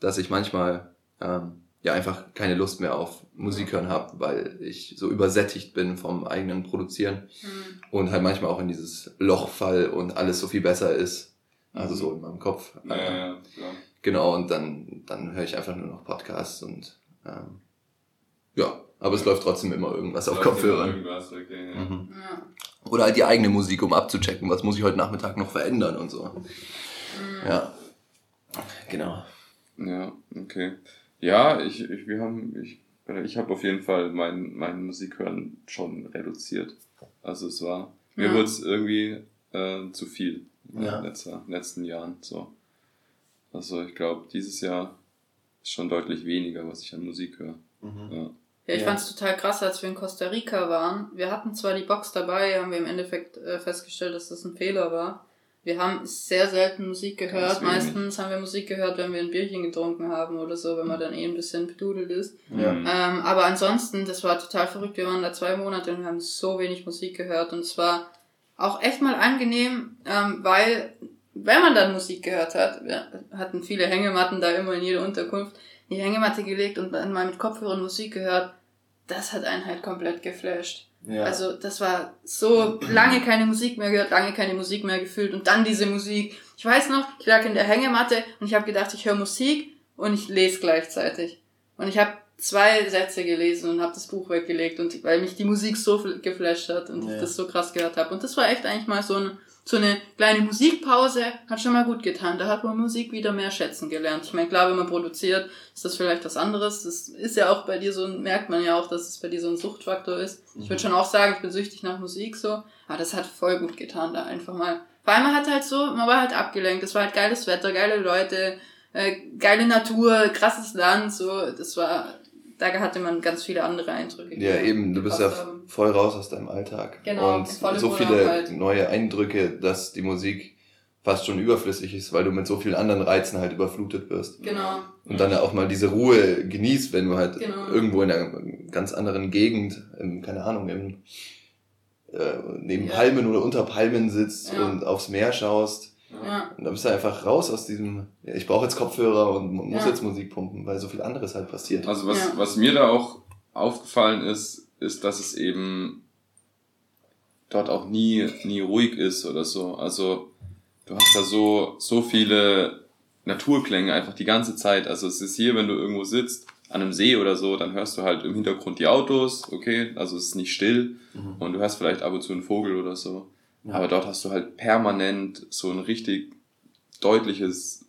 dass ich manchmal ähm, ja einfach keine Lust mehr auf Musik hören habe, weil ich so übersättigt bin vom eigenen Produzieren Mhm. und halt manchmal auch in dieses Loch fall und alles so viel besser ist. Also so in meinem Kopf. Ja, ja, ja, klar. Genau, und dann, dann höre ich einfach nur noch Podcasts und ähm, ja, aber es läuft trotzdem immer irgendwas auf Kopfhörern. Irgendwas, okay, ja. Mhm. Ja. Oder halt die eigene Musik, um abzuchecken, was muss ich heute Nachmittag noch verändern und so. Mhm. Ja. Genau. Ja, okay. Ja, ich, ich wir haben, ich, ich habe auf jeden Fall mein, mein Musikhören schon reduziert. Also es war, mir Ja. wurde es irgendwie äh, zu viel in Ja. den letzter, letzten Jahren. So. Also ich glaube, dieses Jahr ist schon deutlich weniger, was ich an Musik höre. Mhm. Ja. Ja, ich Ja. fand's total krass, als wir in Costa Rica waren. Wir hatten zwar die Box dabei, haben wir im Endeffekt äh, festgestellt, dass das ein Fehler war. Wir haben sehr selten Musik gehört. Meistens haben wir Musik gehört, wenn wir ein Bierchen getrunken haben oder so, wenn man dann eh ein bisschen bedudelt ist. Ja. Mhm. Ähm, aber ansonsten, das war total verrückt. Wir waren da zwei Monate und wir haben so wenig Musik gehört. Und es war auch echt mal angenehm, ähm, weil, wenn man dann Musik gehört hat, wir hatten viele Hängematten da immer in jeder Unterkunft, die Hängematte gelegt und dann mal mit Kopfhörern Musik gehört, das hat einen halt komplett geflasht. Ja. Also das war so lange keine Musik mehr gehört, lange keine Musik mehr gefühlt und dann diese Musik. Ich weiß noch, ich lag in der Hängematte und ich habe gedacht, ich höre Musik und ich lese gleichzeitig. Und ich habe zwei Sätze gelesen und habe das Buch weggelegt und weil mich die Musik so fl- geflasht hat und Ja. ich das so krass gehört habe. Und das war echt eigentlich mal so eine so eine kleine Musikpause hat schon mal gut getan. Da hat man Musik wieder mehr schätzen gelernt. Ich meine, klar, wenn man produziert, ist das vielleicht was anderes. Das ist ja auch bei dir so, ein- merkt man ja auch, dass es bei dir so ein Suchtfaktor ist. Ich würde schon auch sagen, ich bin süchtig nach Musik so. Aber das hat voll gut getan, da einfach mal. Vor allem man hat halt so, man war halt abgelenkt. Es war halt geiles Wetter, geile Leute, äh, geile Natur, krasses Land, so. Das war, da hatte man ganz viele andere Eindrücke. Ja, mir eben, du bist ja haben. voll raus aus deinem Alltag. Genau, und so viele halt. neue Eindrücke, dass die Musik fast schon überflüssig ist, weil du mit so vielen anderen Reizen halt überflutet wirst. Genau. Und dann auch mal diese Ruhe genießt, wenn du halt Genau. irgendwo in einer ganz anderen Gegend, im, keine Ahnung, im, äh, neben Ja. Palmen oder unter Palmen sitzt Ja. und aufs Meer schaust. Ja. Und dann bist du einfach raus aus diesem, ja, ich brauche jetzt Kopfhörer und mu- muss Ja. jetzt Musik pumpen, weil so viel anderes halt passiert. Also was, Ja. was mir da auch aufgefallen ist, ist, dass es eben dort auch nie, nie ruhig ist oder so. Also du hast da so, so viele Naturklänge einfach die ganze Zeit. Also es ist hier, wenn du irgendwo sitzt, an einem See oder so, dann hörst du halt im Hintergrund die Autos, okay, also es ist nicht still Mhm. und du hörst vielleicht ab und zu einen Vogel oder so. Ja. Aber dort hast du halt permanent so ein richtig deutliches,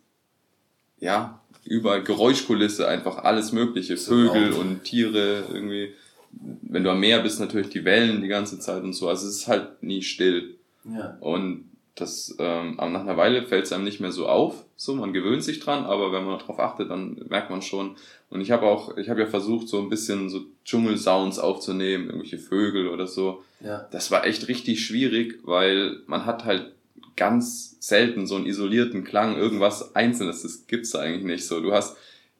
ja, über Geräuschkulisse einfach alles mögliche, Vögel und Tiere irgendwie. Wenn du am Meer bist, natürlich die Wellen die ganze Zeit und so. Also es ist halt nie still. Ja. Und das, ähm, nach einer Weile fällt es einem nicht mehr so auf. So, man gewöhnt sich dran, aber wenn man darauf achtet, dann merkt man schon. Und ich habe auch, ich habe ja versucht, so ein bisschen so Dschungelsounds aufzunehmen, irgendwelche Vögel oder so. Ja. Das war echt richtig schwierig, weil man hat halt ganz selten so einen isolierten Klang, irgendwas Einzelnes, das gibt's eigentlich nicht so. Du hast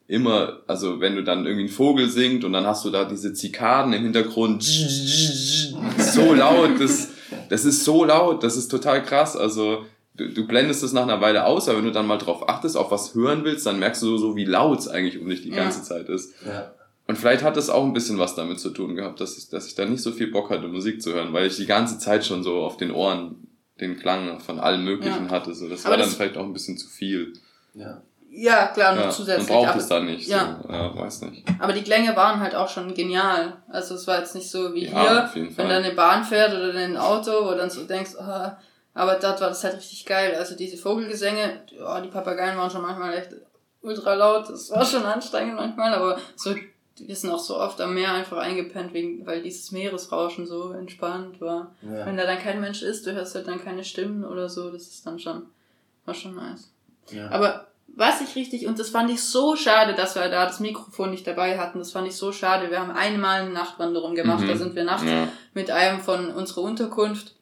immer, also wenn du dann irgendwie ein Vogel singt und dann hast du da diese Zikaden im Hintergrund, *laughs* so laut, das, das ist so laut, das ist total krass, also du, du blendest es nach einer Weile aus, aber wenn du dann mal drauf achtest, auf was hören willst, dann merkst du so, wie laut es eigentlich um dich die Ja. ganze Zeit ist. Ja. Und vielleicht hat das auch ein bisschen was damit zu tun gehabt, dass ich, dass ich da nicht so viel Bock hatte, Musik zu hören, weil ich die ganze Zeit schon so auf den Ohren den Klang von allem Möglichen Ja. hatte. So, das Aber war dann das- vielleicht auch ein bisschen zu viel. Ja. Ja, klar, noch Ja, zusätzlich. man braucht aber, es dann nicht. ja. So. Ja, weiß nicht. aber die Klänge waren halt auch schon genial. Also es war jetzt nicht so wie Ja, hier, wenn Fall. da eine Bahn fährt oder ein Auto, wo dann so denkst, ah, aber dort war das halt richtig geil. Also diese Vogelgesänge, ja, die Papageien waren schon manchmal echt ultra laut. Das war schon anstrengend manchmal, aber so, wir sind auch so oft am Meer einfach eingepennt, wegen, weil dieses Meeresrauschen so entspannt war. Ja. Wenn da dann kein Mensch ist, du hörst halt dann keine Stimmen oder so, das ist dann schon, war schon nice. Ja. Aber was ich richtig, und das fand ich so schade, dass wir da das Mikrofon nicht dabei hatten, das fand ich so schade. Wir haben einmal eine Nachtwanderung gemacht, Mhm. da sind wir nachts Ja. mit einem von unserer Unterkunft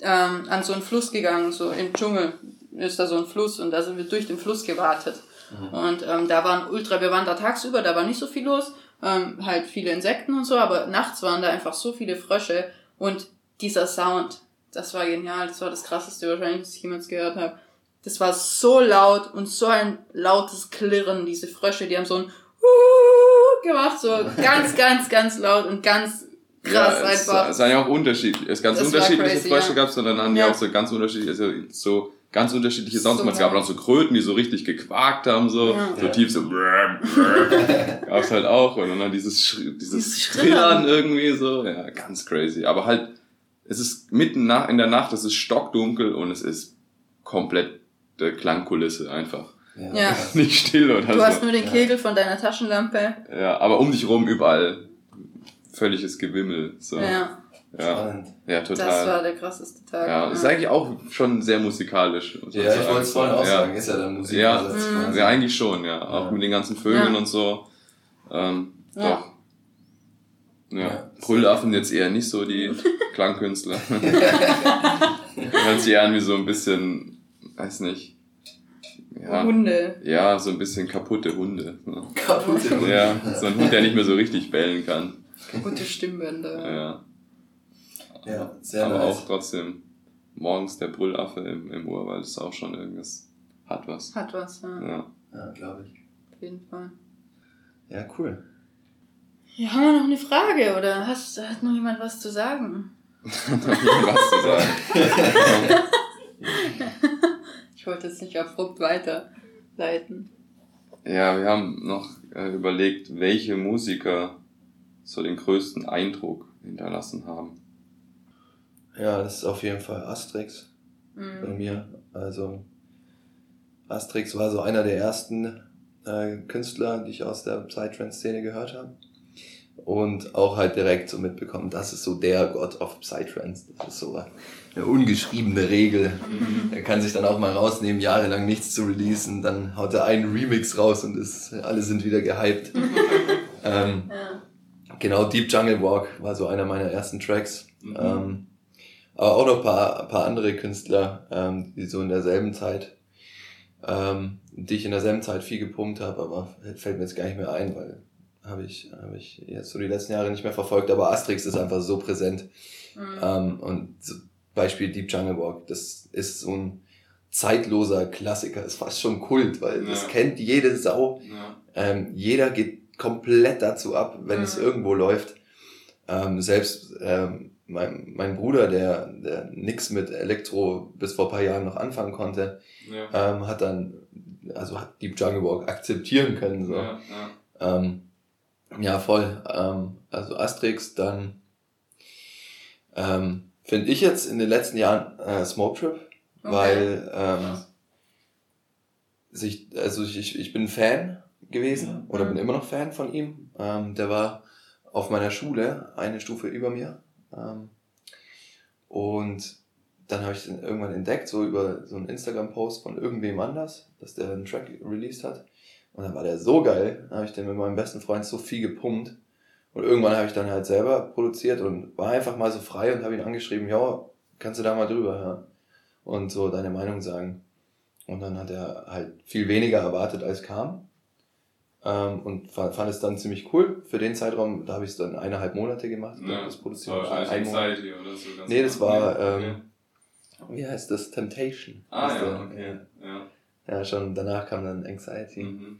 ähm, an so einen Fluss gegangen, so im Dschungel ist da so ein Fluss und da sind wir durch den Fluss gewartet. Und ähm, da waren ultra, wir waren da tagsüber, da war nicht so viel los, ähm, halt viele Insekten und so, aber nachts waren da einfach so viele Frösche und dieser Sound, das war genial, das war das krasseste wahrscheinlich, was ich jemals gehört habe. Das war so laut und so ein lautes Klirren, diese Frösche, die haben so ein gemacht, so *laughs* ganz, ganz, ganz laut und ganz krass ja, es, einfach. Es waren ja auch unterschiedlich. Es ganz Das unterschiedliche crazy, Frösche ja. gab es und dann haben die Ja. auch so ganz unterschiedliche, also so ganz unterschiedliche Sounds. So es gab auch so Kröten, die so richtig gequakt haben, so, Ja. so Ja. tief so *laughs* gab es halt auch. Und dann dieses, Schri- dieses Dieses Trillern Schrittern. irgendwie so. Ja, ganz crazy. Aber halt, es ist mitten nach, in der Nacht, es ist stockdunkel und es ist komplett äh, Klangkulisse einfach. Ja. *laughs* Nicht still oder Du so. hast nur den Ja. Kegel von deiner Taschenlampe. Ja, aber um dich rum überall völliges Gewimmel. So. Ja, Ja, Spannend. ja das total. war der krasseste Tag. Ja, ist eigentlich auch schon sehr musikalisch. Ja, ich wollte es vorhin auch ja. sagen, ist ja dann Musik. Ja, also Mhm. ja, eigentlich schon, ja. Auch Ja. mit den ganzen Vögeln Ja. und so. Ähm, Ja. Doch. Ja. Ja. Brüllaffen jetzt eher nicht so die *laughs* Klangkünstler. *laughs* Hört sich eher an wie so ein bisschen, weiß nicht. Ja, Hunde. ja, so ein bisschen kaputte Hunde. ne? Kaputte Hunde. Ja, so ein Hund, der nicht mehr so richtig bellen kann. Gute Stimmbänder. Ja. Ja, sehr Aber nice. auch trotzdem, morgens der Brüllaffe im, im Urwald ist auch schon irgendwas, hat was. Hat was, ja, Ja. Ja, glaube ich. auf jeden Fall. Ja, cool. Ja, haben wir noch eine Frage oder hast, hat noch jemand was zu sagen? *laughs* was zu sagen. *laughs* *laughs* Ich wollte jetzt nicht abrupt weiterleiten. Ja, wir haben noch äh, überlegt, welche Musiker so den größten Eindruck hinterlassen haben. Ja, das ist auf jeden Fall Asterix bei Mhm. mir. Also Asterix war so einer der ersten äh, Künstler, die ich aus der Psytrance-Szene gehört habe. Und auch halt direkt so mitbekommen, das ist so der God of Psytrance. Das ist so eine ungeschriebene Regel. Er kann sich dann auch mal rausnehmen, jahrelang nichts zu releasen. Dann haut er einen Remix raus und ist, alle sind wieder gehypt. *laughs* ähm, Ja. Genau, Deep Jungle Walk war so einer meiner ersten Tracks. Mhm. Ähm, aber auch noch ein paar, paar andere Künstler, ähm, die so in derselben Zeit, ähm, die ich in derselben Zeit viel gepumpt habe, aber fällt mir jetzt gar nicht mehr ein, weil habe ich, habe ich jetzt so die letzten Jahre nicht mehr verfolgt, aber Asterix ist einfach so präsent. Mhm. Ähm, und Beispiel Deep Jungle Walk, das ist so ein zeitloser Klassiker, ist fast schon Kult, weil das Ja. kennt jede Sau. Ja. Ähm, jeder geht komplett dazu ab, wenn Mhm. es irgendwo läuft. Ähm, selbst ähm, mein, mein Bruder, der, der nix mit Elektro bis vor ein paar Jahren noch anfangen konnte, Ja. ähm, hat dann, also hat Deep Jungle Walk akzeptieren können. So. Ja, ja. Ähm, ja, voll. Ähm, also Asterix, dann ähm, finde ich jetzt in den letzten Jahren äh, Smoke Trip, Okay. weil ähm, sich, also ich, ich bin Fan gewesen oder bin immer noch Fan von ihm. Ähm, der war auf meiner Schule eine Stufe über mir. Ähm, und dann habe ich den irgendwann entdeckt, so über so einen Instagram-Post von irgendwem anders, dass der einen Track released hat. Und dann war der so geil, dann habe ich den mit meinem besten Freund so viel gepumpt. Und irgendwann habe ich dann halt selber produziert und war einfach mal so frei und habe ihn angeschrieben, ja, kannst du da mal drüber hören und so deine Meinung sagen. Und dann hat er halt viel weniger erwartet, als kam. Ähm, und fand, fand es dann ziemlich cool. Für den Zeitraum, da habe ich es dann eineinhalb Monate gemacht. Ja, das produziert war ein Monat. Oder so. ganz Nee, das genau. war, Okay. ähm, Wie heißt das? Temptation. Ah ja, okay. Ja. Ja, schon danach kam dann Anxiety. Mhm.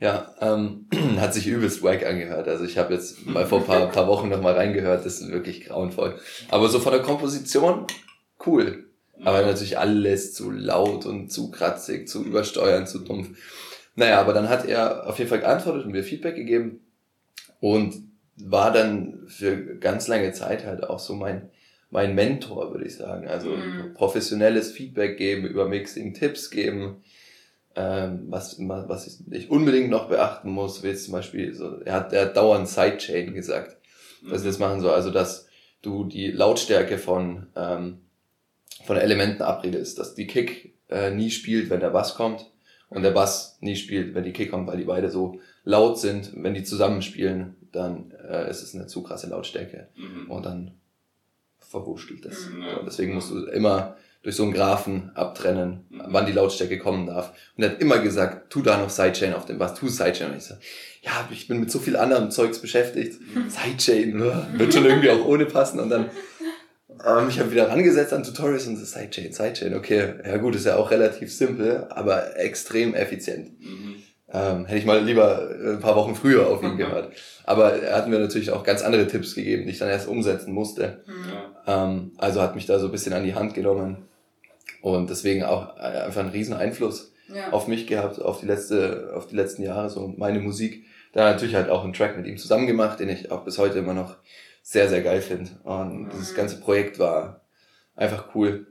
Ja, ähm, *clears throat* hat sich übelst wack angehört. Also ich habe jetzt mal vor ein paar, paar Wochen noch mal reingehört, das ist wirklich grauenvoll. Aber so von der Komposition, cool. Aber natürlich alles zu laut und zu kratzig, zu übersteuern, zu dumpf. Naja, aber dann hat er auf jeden Fall geantwortet und mir Feedback gegeben und war dann für ganz lange Zeit halt auch so mein, mein Mentor, würde ich sagen. Also Mhm. professionelles Feedback geben, über Mixing Tipps geben, ähm, was, was ich unbedingt noch beachten muss, wie jetzt zum Beispiel, so, er hat, er hat dauernd Sidechain gesagt, dass wir das machen soll. Also, dass du die Lautstärke von, ähm, von Elementen abredest, dass die Kick äh, nie spielt, wenn der Bass kommt und der Bass nie spielt, wenn die Kick kommt, weil die beide so laut sind. Wenn die zusammenspielen, dann äh, ist es eine zu krasse Lautstärke Mhm. und dann verwurschtelt das. Mhm. Deswegen musst du immer durch so einen Graphen abtrennen, wann die Lautstärke kommen darf. Und er hat immer gesagt, tu da noch Sidechain auf dem Bass, tu Sidechain. Und ich so, ja, ich bin mit so viel anderem Zeugs beschäftigt. Sidechain, äh, wird schon irgendwie auch ohne passen. Und dann ähm, ich habe wieder rangesetzt an Tutorials und so Sidechain, Sidechain, okay, ja gut, ist ja auch relativ simpel, aber extrem effizient. Mhm. Ähm, hätte ich mal lieber ein paar Wochen früher auf ihn *laughs* gehört. Aber er hat mir natürlich auch ganz andere Tipps gegeben, die ich dann erst umsetzen musste. Ja. Ähm, also hat mich da so ein bisschen an die Hand genommen und deswegen auch äh, einfach einen riesen Einfluss Ja. auf mich gehabt, auf die letzte, auf die letzten Jahre, so meine Musik. Da natürlich halt auch einen Track mit ihm zusammen gemacht, den ich auch bis heute immer noch sehr, sehr geil finde. Und dieses Mhm. ganze Projekt war einfach cool.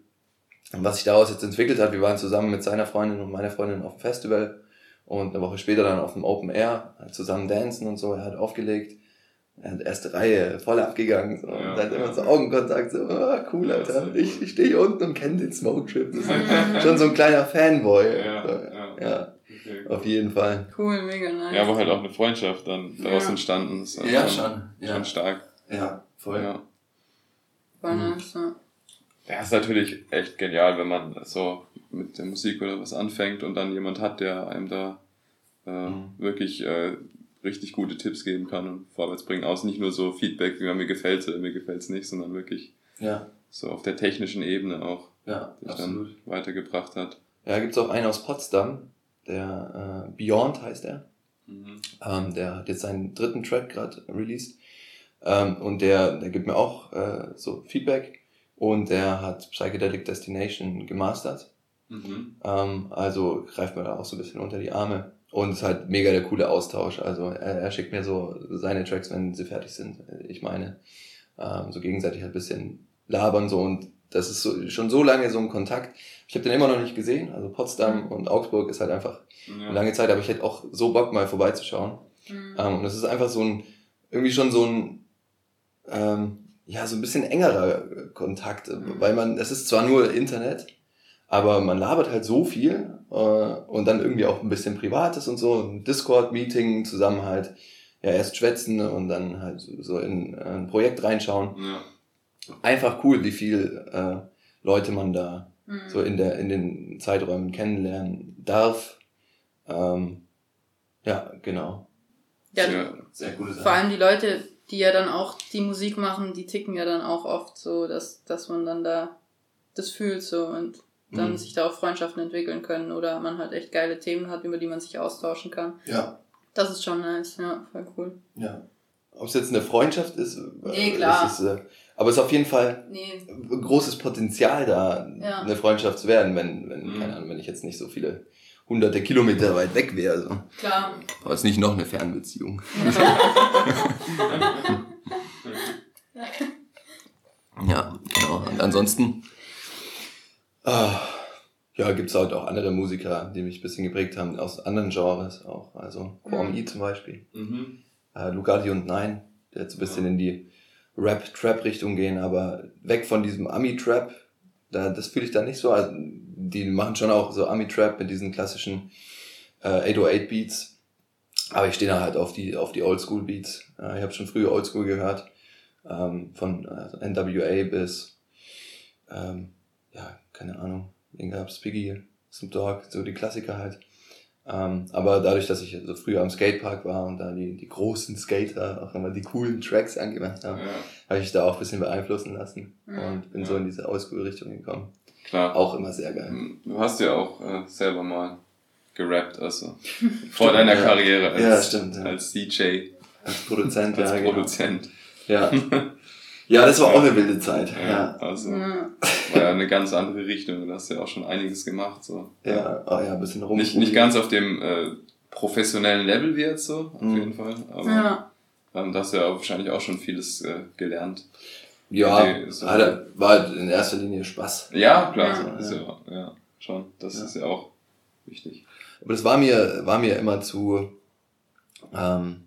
Und was sich daraus jetzt entwickelt hat, wir waren zusammen mit seiner Freundin und meiner Freundin auf dem Festival und eine Woche später dann auf dem Open Air, halt zusammen dancen und so, er hat aufgelegt. Er hat erste Reihe voll abgegangen so, Ja. und hat immer so Augenkontakt, so, ah, cool, Alter. Ich, ich stehe hier unten und kenne den Smoke Trip. Das ist *laughs* schon so ein kleiner Fanboy. Ja, so, ja. ja, Okay. auf jeden Fall. Cool, mega nice. Ja, wo halt auch eine Freundschaft dann daraus Ja. entstanden ist. Also Ja, schon, schon. Ja. schon stark. Ja, voll. Ja. Voll Mhm. nice, ja. Ja, ist natürlich echt genial, wenn man so mit der Musik oder was anfängt und dann jemand hat, der einem da äh, Mhm. wirklich äh, richtig gute Tipps geben kann und vorwärts bringen. Außer nicht nur so Feedback, wie mir gefällt oder mir gefällt's nicht, sondern wirklich Ja, so auf der technischen Ebene auch ja, absolut. dann weitergebracht hat. Ja, gibt's auch einen aus Potsdam, der äh, Beyond heißt er. Mhm. Ähm, der hat jetzt seinen dritten Track gerade released. Ähm, und der, der gibt mir auch äh, so Feedback. Und der hat Psychedelic Destination gemastert. Mhm. Ähm, also greift mir da auch so ein bisschen unter die Arme. Und es ist halt mega der coole Austausch. Also er, er schickt mir so seine Tracks, wenn sie fertig sind. Ich meine, ähm, so gegenseitig halt ein bisschen labern so und das ist so, schon so lange so ein Kontakt. Ich habe den immer noch nicht gesehen. Also Potsdam und Augsburg ist halt einfach Ja. eine lange Zeit, aber ich hätte auch so Bock mal vorbeizuschauen. Mhm. Ähm, und es ist einfach so ein, irgendwie schon so ein, ähm, ja, so ein bisschen engerer Kontakt, Mhm. weil man, es ist zwar nur Internet, aber man labert halt so viel äh, und dann irgendwie auch ein bisschen Privates und so, ein Discord-Meeting zusammen halt, ja, erst schwätzen und dann halt so in äh, ein Projekt reinschauen. Ja. Einfach cool, wie viel äh, Leute man da Mhm. so in der in den Zeiträumen kennenlernen darf. Ähm, ja, genau. ja, Sehr, Sehr coole vor allem die Leute, die ja dann auch die Musik machen, die ticken ja dann auch oft so, dass, dass man dann da das fühlt so und dann Mhm. sich da auch Freundschaften entwickeln können oder man halt echt geile Themen hat, über die man sich austauschen kann. Ja, Das ist schon nice, ja, voll cool. ja. Ob es jetzt eine Freundschaft ist, äh, Nee, klar. Ist, äh, aber es ist auf jeden Fall Nee, ein großes Potenzial da, Ja. eine Freundschaft zu werden, wenn, wenn, Mhm. keine Ahnung, wenn ich jetzt nicht so viele hunderte Kilometer weit weg wäre. So. klar. Aber es ist nicht noch eine Fernbeziehung. *laughs* Ja, genau. Und ansonsten, ah, ja, gibt's halt auch andere Musiker, die mich ein bisschen geprägt haben, aus anderen Genres auch. Also Quam Mhm. E zum Beispiel. Mhm. Äh, Lugardi und Nein, der jetzt ein bisschen in die Rap-Trap-Richtung gehen, aber weg von diesem Ami-Trap. Da, das fühle ich da nicht so. Also, die machen schon auch so Ami-Trap mit diesen klassischen äh, 808-Beats. Aber ich stehe da halt auf die, auf die Oldschool-Beats. Äh, ich habe schon früher Oldschool gehört. Ähm, von äh, NWA bis, ähm, ja, keine Ahnung, wen gab's? Biggie, Snoop Dogg, so die Klassiker halt. Ähm, aber dadurch, dass ich so früher am Skatepark war und da die, die großen Skater auch immer die coolen Tracks angemacht haben, Ja, habe ich da auch ein bisschen beeinflussen lassen Mhm. und bin so Ja. in diese Oldschool-Richtung gekommen. klar. Auch immer sehr geil. Du hast ja auch äh, selber mal gerappt, also *laughs* vor deiner ja. Karriere als, Ja, stimmt, ja. als DJ, Als Produzent, als ja, genau. Produzent. Ja. *laughs* ja, das war auch eine wilde Zeit. Ja, Ja. also Ja. war ja eine ganz andere Richtung. Du hast ja auch schon einiges gemacht. So. Ja, oh ja, ein bisschen rum. Nicht, nicht ganz auf dem äh, professionellen Level wie jetzt so, auf Mhm. jeden Fall. Aber Ja. ähm, da hast du ja wahrscheinlich auch schon vieles äh, gelernt. Ja, Okay, so. hatte, war halt in erster Linie Spaß. Ja, klar, Ja. so ist ja, ja, schon. Das Ja. ist ja auch wichtig. Aber das war mir, war mir immer zu, ähm,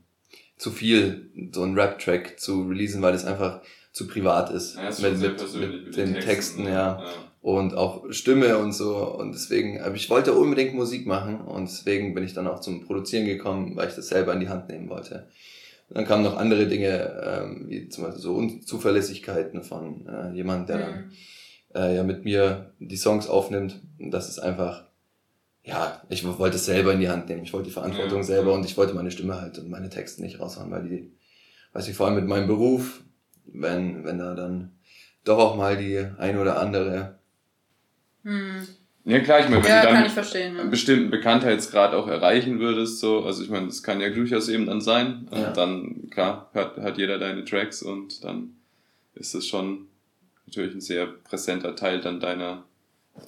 zu viel, so einen Rap-Track zu releasen, weil es einfach zu privat ist. Ja, ist mit mit, persönlich mit den Texten, ne? ja. Und auch Stimme und so. Und deswegen, aber ich wollte unbedingt Musik machen und deswegen bin ich dann auch zum Produzieren gekommen, weil ich das selber in die Hand nehmen wollte. Und dann kamen noch andere Dinge, ähm, wie zum Beispiel so Unzuverlässigkeiten von äh, jemand, der dann Mhm. äh, ja mit mir die Songs aufnimmt. Und das ist einfach, ja, ich wollte es selber in die Hand nehmen. Ich wollte die Verantwortung Ja. selber und ich wollte meine Stimme halt und meine Texte nicht raushauen, weil die, weiß ich, vor allem mit meinem Beruf, wenn, wenn da dann doch auch mal die ein oder andere, Hm. Ja, klar, ich meine, wenn Ja, du kann dann ich verstehen. einen Ja. bestimmten Bekanntheitsgrad auch erreichen würdest, so, also ich meine, das kann ja durchaus eben dann sein. Und Ja. dann, klar, hört, hört jeder deine Tracks und dann ist es schon natürlich ein sehr präsenter Teil dann deiner,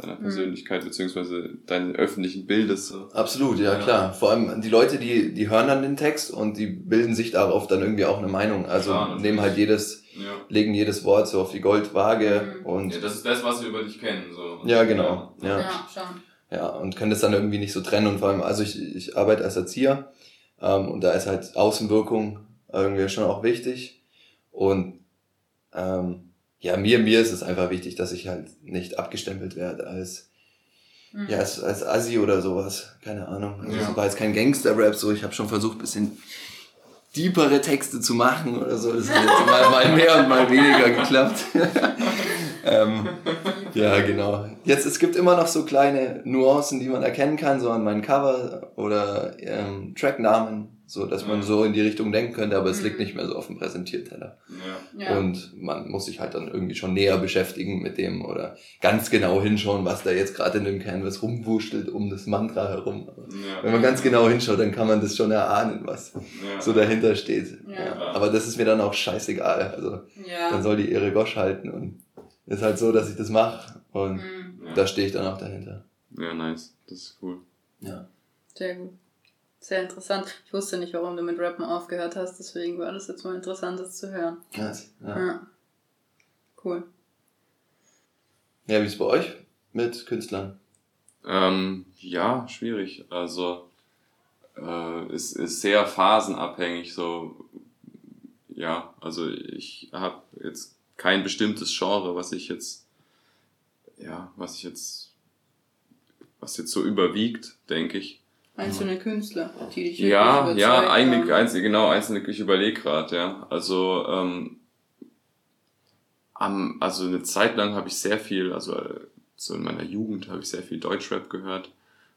deiner Mhm. Persönlichkeit, beziehungsweise deines öffentlichen Bildes. So. absolut, ja, Ja. klar. Vor allem die Leute, die, die hören dann den Text und die bilden sich darauf dann irgendwie auch eine Meinung. Also Klar, nehmen halt jedes, Ja. legen jedes Wort so auf die Goldwaage Mhm. und ja. Das ist das, was wir über dich kennen. So. Ja, genau. Ja. Ja, schon. Ja, und können das dann irgendwie nicht so trennen. Und vor allem, also ich, ich arbeite als Erzieher ähm, und da ist halt Außenwirkung irgendwie schon auch wichtig. Und ähm, ja, mir, mir ist es einfach wichtig, dass ich halt nicht abgestempelt werde als, Mhm. ja, als, als Assi oder sowas. Keine Ahnung. Also Ja. es war jetzt kein Gangster-Rap, so ich habe schon versucht, bisschen deepere Texte zu machen oder so. Das hat jetzt mal, mal mehr und mal weniger geklappt. *laughs* ähm, ja, genau. Jetzt, es gibt immer noch so kleine Nuancen, die man erkennen kann, so an meinen Cover oder ähm, Tracknamen, so dass man so in die Richtung denken könnte, aber es liegt Mhm. nicht mehr so auf dem Präsentierteller. Ja. Ja. Und man muss sich halt dann irgendwie schon näher beschäftigen mit dem oder ganz genau hinschauen, was da jetzt gerade in dem Canvas rumwurschtelt um das Mantra herum. Ja. Wenn man ganz genau hinschaut, dann kann man das schon erahnen, was Ja. so dahinter steht. Ja. Ja. Aber das ist mir dann auch scheißegal. Also dann soll die ihre Gosch halten und ist halt so, dass ich das mache und Mhm. Ja. da stehe ich dann auch dahinter. ja, nice. Das ist cool. Ja. Sehr gut. Sehr interessant. Ich wusste nicht, warum du mit Rappen aufgehört hast, deswegen war das jetzt mal interessant, das zu hören. Nice. Ja. Ja. Cool. ja, wie ist bei euch mit Künstlern? Ähm, ja, schwierig. Also äh, es ist sehr phasenabhängig. So ja, also ich habe jetzt kein bestimmtes Genre, was ich jetzt ja, was ich jetzt was jetzt so überwiegt, denke ich. Einzelne Künstler, die dich Ja, ja, eigentlich einzelne, genau, einzelne, ich überlege gerade, ja. Also, ähm, am, also eine Zeit lang habe ich sehr viel, also äh, so in meiner Jugend habe ich sehr viel Deutschrap gehört.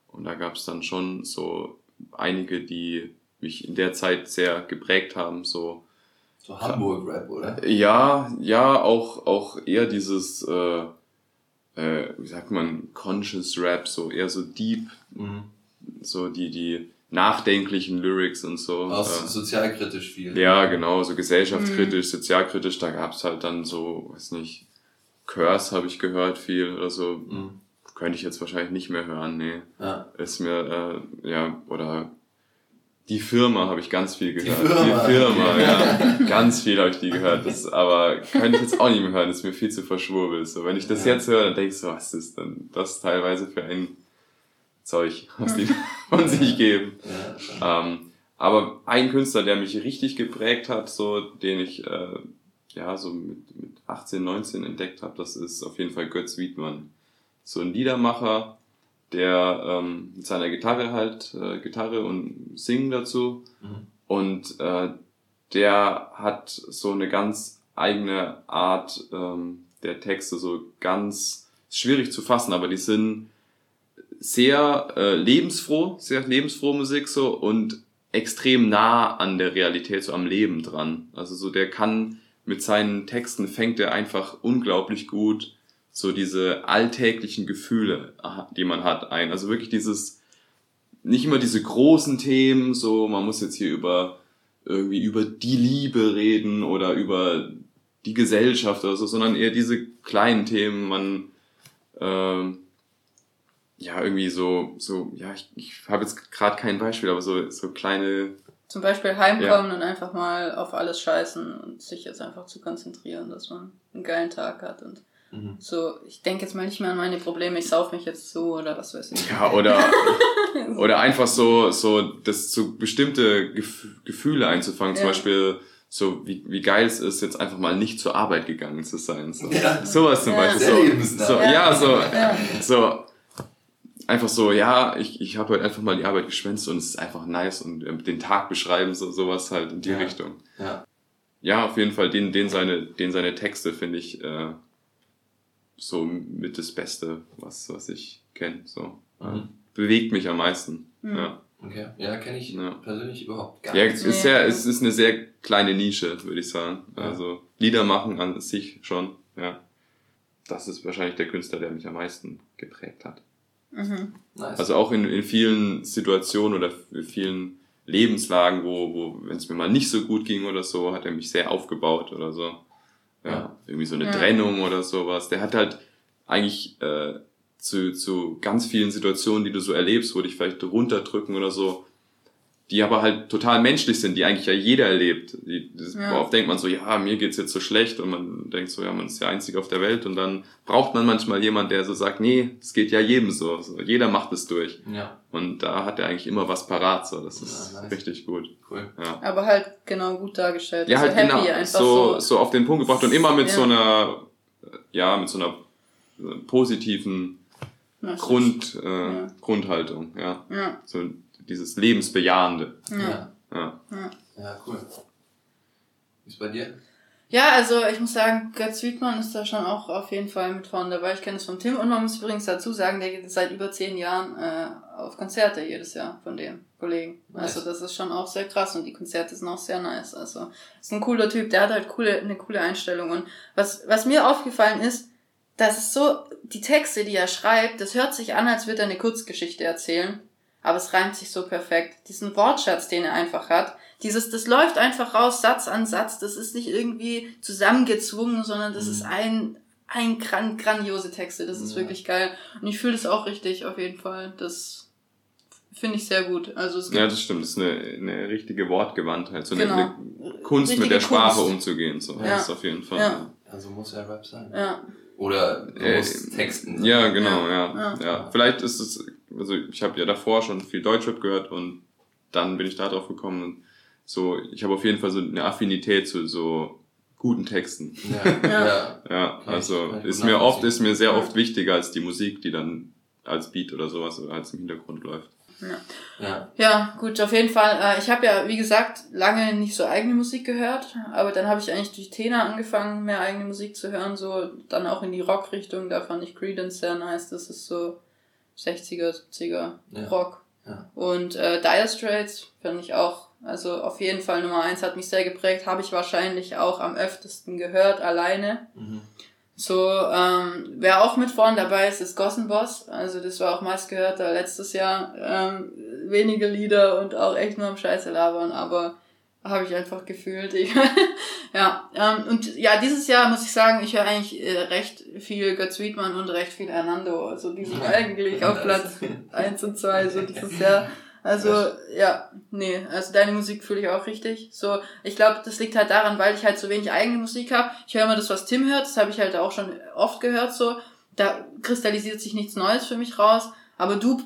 Und da gab es dann schon so einige, die mich in der Zeit sehr geprägt haben, so So Hamburg-Rap, oder? ja, ja, auch, auch eher dieses, äh, äh, wie sagt man, Conscious Rap, so eher so deep, Mhm. So die, die nachdenklichen Lyrics und so. Auch äh, sozialkritisch viel. ja, genau, so gesellschaftskritisch, Mhm. sozialkritisch, da gab's halt dann so, weiß nicht, Curse habe ich gehört viel oder so. Mhm. Könnte ich jetzt wahrscheinlich nicht mehr hören, nee. Ja. Ist mir, äh, ja, oder die Firma habe ich ganz viel gehört. Firma. Firma, *laughs* ja. Ganz viel habe ich die gehört. Das, aber könnte ich jetzt auch nicht mehr hören, das ist mir viel zu verschwurbelt. So, wenn ich das Ja. jetzt höre, dann denke ich so, was ist denn das teilweise für ein Zeug, was die *laughs* von sich geben. Ähm, aber ein Künstler, der mich richtig geprägt hat, so den ich äh, ja so mit, mit 18, 19 entdeckt habe, das ist auf jeden Fall Götz Wiedmann. So ein Liedermacher, der ähm, mit seiner Gitarre halt, äh, Gitarre und Singen dazu. Mhm. Und äh, der hat so eine ganz eigene Art ähm, der Texte, so ganz schwierig zu fassen, aber die sind sehr äh, lebensfroh, sehr lebensfrohe Musik so und extrem nah an der Realität, so am Leben dran. Also so der kann mit seinen Texten fängt er einfach unglaublich gut so diese alltäglichen Gefühle, aha, die man hat, ein. Also wirklich dieses nicht immer diese großen Themen, so man muss jetzt hier über irgendwie über die Liebe reden oder über die Gesellschaft oder so, sondern eher diese kleinen Themen, man ähm, ja irgendwie so so ja ich, ich habe jetzt gerade kein Beispiel, aber so so kleine zum Beispiel heimkommen ja. und einfach mal auf alles scheißen und sich jetzt einfach zu konzentrieren, dass man einen geilen Tag hat und mhm. so, ich denke jetzt mal nicht mehr an meine Probleme, ich sauf mich jetzt so oder was weiß ich. Ja, oder, *laughs* oder einfach so, so, das so bestimmte Gef Gefühle einzufangen, ja. zum Beispiel, so wie, wie geil es ist, jetzt einfach mal nicht zur Arbeit gegangen zu sein. So. Ja. Sowas zum Beispiel. So, so, ja, so, so einfach so, ja, ich, ich habe heute einfach mal die Arbeit geschwänzt und es ist einfach nice und äh, den Tag beschreiben, so sowas halt in die ja. Richtung. Ja. Ja, auf jeden Fall, den, den seine, den seine Texte finde ich äh, so mit das Beste, was, was ich kenne. So. Mhm. Bewegt mich am meisten. Mhm. Ja. Okay. Ja, kenne ich ja. persönlich überhaupt gar nicht. Ja, es ist, sehr, es ist eine sehr kleine Nische, würde ich sagen. Ja. Also Lieder machen an sich schon, ja. Das ist wahrscheinlich der Künstler, der mich am meisten geprägt hat. Mhm. Nice. Also auch in, in vielen Situationen oder in vielen Lebenslagen, wo, wo wenn es mir mal nicht so gut ging oder so, hat er mich sehr aufgebaut oder so. Ja, ja. irgendwie so eine ja. Trennung oder sowas. Der hat halt eigentlich äh, zu, zu ganz vielen Situationen, die du so erlebst, wo dich vielleicht runterdrücken oder so, die aber halt total menschlich sind, die eigentlich ja jeder erlebt. Die, das, ja. Oft denkt man so, ja, mir geht's jetzt so schlecht und man denkt so, ja, man ist der Einzige auf der Welt und dann braucht man manchmal jemand, der so sagt, nee, es geht ja jedem so, so jeder macht es durch. Ja. Und da hat er eigentlich immer was parat, so, das ist ja, nice. richtig gut. Cool. Ja. Aber halt genau gut dargestellt. Ja, also halt happy, genau, so, so, so auf den Punkt gebracht und immer mit ja. so einer, ja, mit so einer positiven Grund, äh, Grundhaltung, ja. ja. So, dieses Lebensbejahende. Ja. Ja, ja. ja cool. Wie ist bei dir? Ja, also ich muss sagen, Götz Wiedmann ist da schon auch auf jeden Fall mit vorne dabei. Ich kenne es von Tim und man muss übrigens dazu sagen, der geht seit über zehn Jahren äh, auf Konzerte jedes Jahr von dem Kollegen. Nice. Also das ist schon auch sehr krass und die Konzerte sind auch sehr nice. Also ist ein cooler Typ, der hat halt coole, eine coole Einstellung. Und was, was mir aufgefallen ist, dass es so, die Texte, die er schreibt, das hört sich an, als würde er eine Kurzgeschichte erzählen aber es reimt sich so perfekt. Diesen Wortschatz, den er einfach hat, dieses, das läuft einfach raus, Satz an Satz, das ist nicht irgendwie zusammengezwungen, sondern das mhm. ist ein, ein gran grandiose Texte, das ist ja. wirklich geil. Und ich fühle das auch richtig, auf jeden Fall. Das finde ich sehr gut. Also es gibt ja, das stimmt, das ist eine, eine richtige Wortgewandtheit, so genau. eine, Kunst Richtige mit der Sprache Kunst. umzugehen, so. Ja. Das ist auf jeden Fall. Ja. Also muss ja Rap sein. Ja. Oder du äh, musst Texten. Ja, genau, ja. Ja. ja. Vielleicht ist es also ich habe ja davor schon viel Deutschrap gehört und dann bin ich da drauf gekommen. So, ich habe auf jeden Fall so eine Affinität zu so guten Texten. Ja, ja. ja also ist mir oft, ist mir sehr oft wichtiger als die Musik, die dann als Beat oder sowas als im Hintergrund läuft. Ja. ja. ja, gut, auf jeden Fall. Äh, ich habe ja, wie gesagt, lange nicht so eigene Musik gehört, aber dann habe ich eigentlich durch Tena angefangen, mehr eigene Musik zu hören, so dann auch in die Rock-Richtung. Da fand ich Credence sehr nice. Das ist so 60er, 70er ja. Rock. Ja. Und äh, Dire Straits finde ich auch, also auf jeden Fall Nummer eins hat mich sehr geprägt, habe ich wahrscheinlich auch am öftesten gehört, alleine. Mhm. So, ähm, wer auch mit vorne dabei ist, ist Gossen Boss. Also das war auch meist gehörter letztes Jahr. Ähm, wenige Lieder und auch echt nur am Scheiße labern, aber habe ich einfach gefühlt. *laughs* Ja, ähm, und ja, dieses Jahr muss ich sagen, ich höre eigentlich äh, recht viel Götz Wiedmann und recht viel Hernando. Also die sind eigentlich auf Platz *laughs* eins und zwei so dieses Jahr. Also, ja, nee, also deine Musik fühle ich auch richtig. So, ich glaube, das liegt halt daran, weil ich halt so wenig eigene Musik habe. Ich höre immer das, was Tim hört, das habe ich halt auch schon oft gehört, so. Da kristallisiert sich nichts Neues für mich raus. Aber du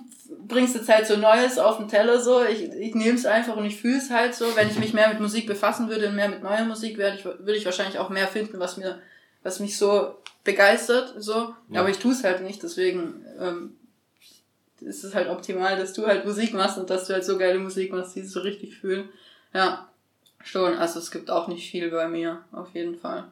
bringst jetzt halt so Neues auf den Teller so. Ich, ich nehme es einfach und ich fühle es halt so. Wenn ich mich mehr mit Musik befassen würde und mehr mit neuer Musik, werde ich, würde ich wahrscheinlich auch mehr finden, was mir, was mich so begeistert. So. Ja. Aber ich tue es halt nicht, deswegen ähm, ist es halt optimal, dass du halt Musik machst und dass du halt so geile Musik machst, die so richtig fühlen. Ja, schon. Also es gibt auch nicht viel bei mir, auf jeden Fall.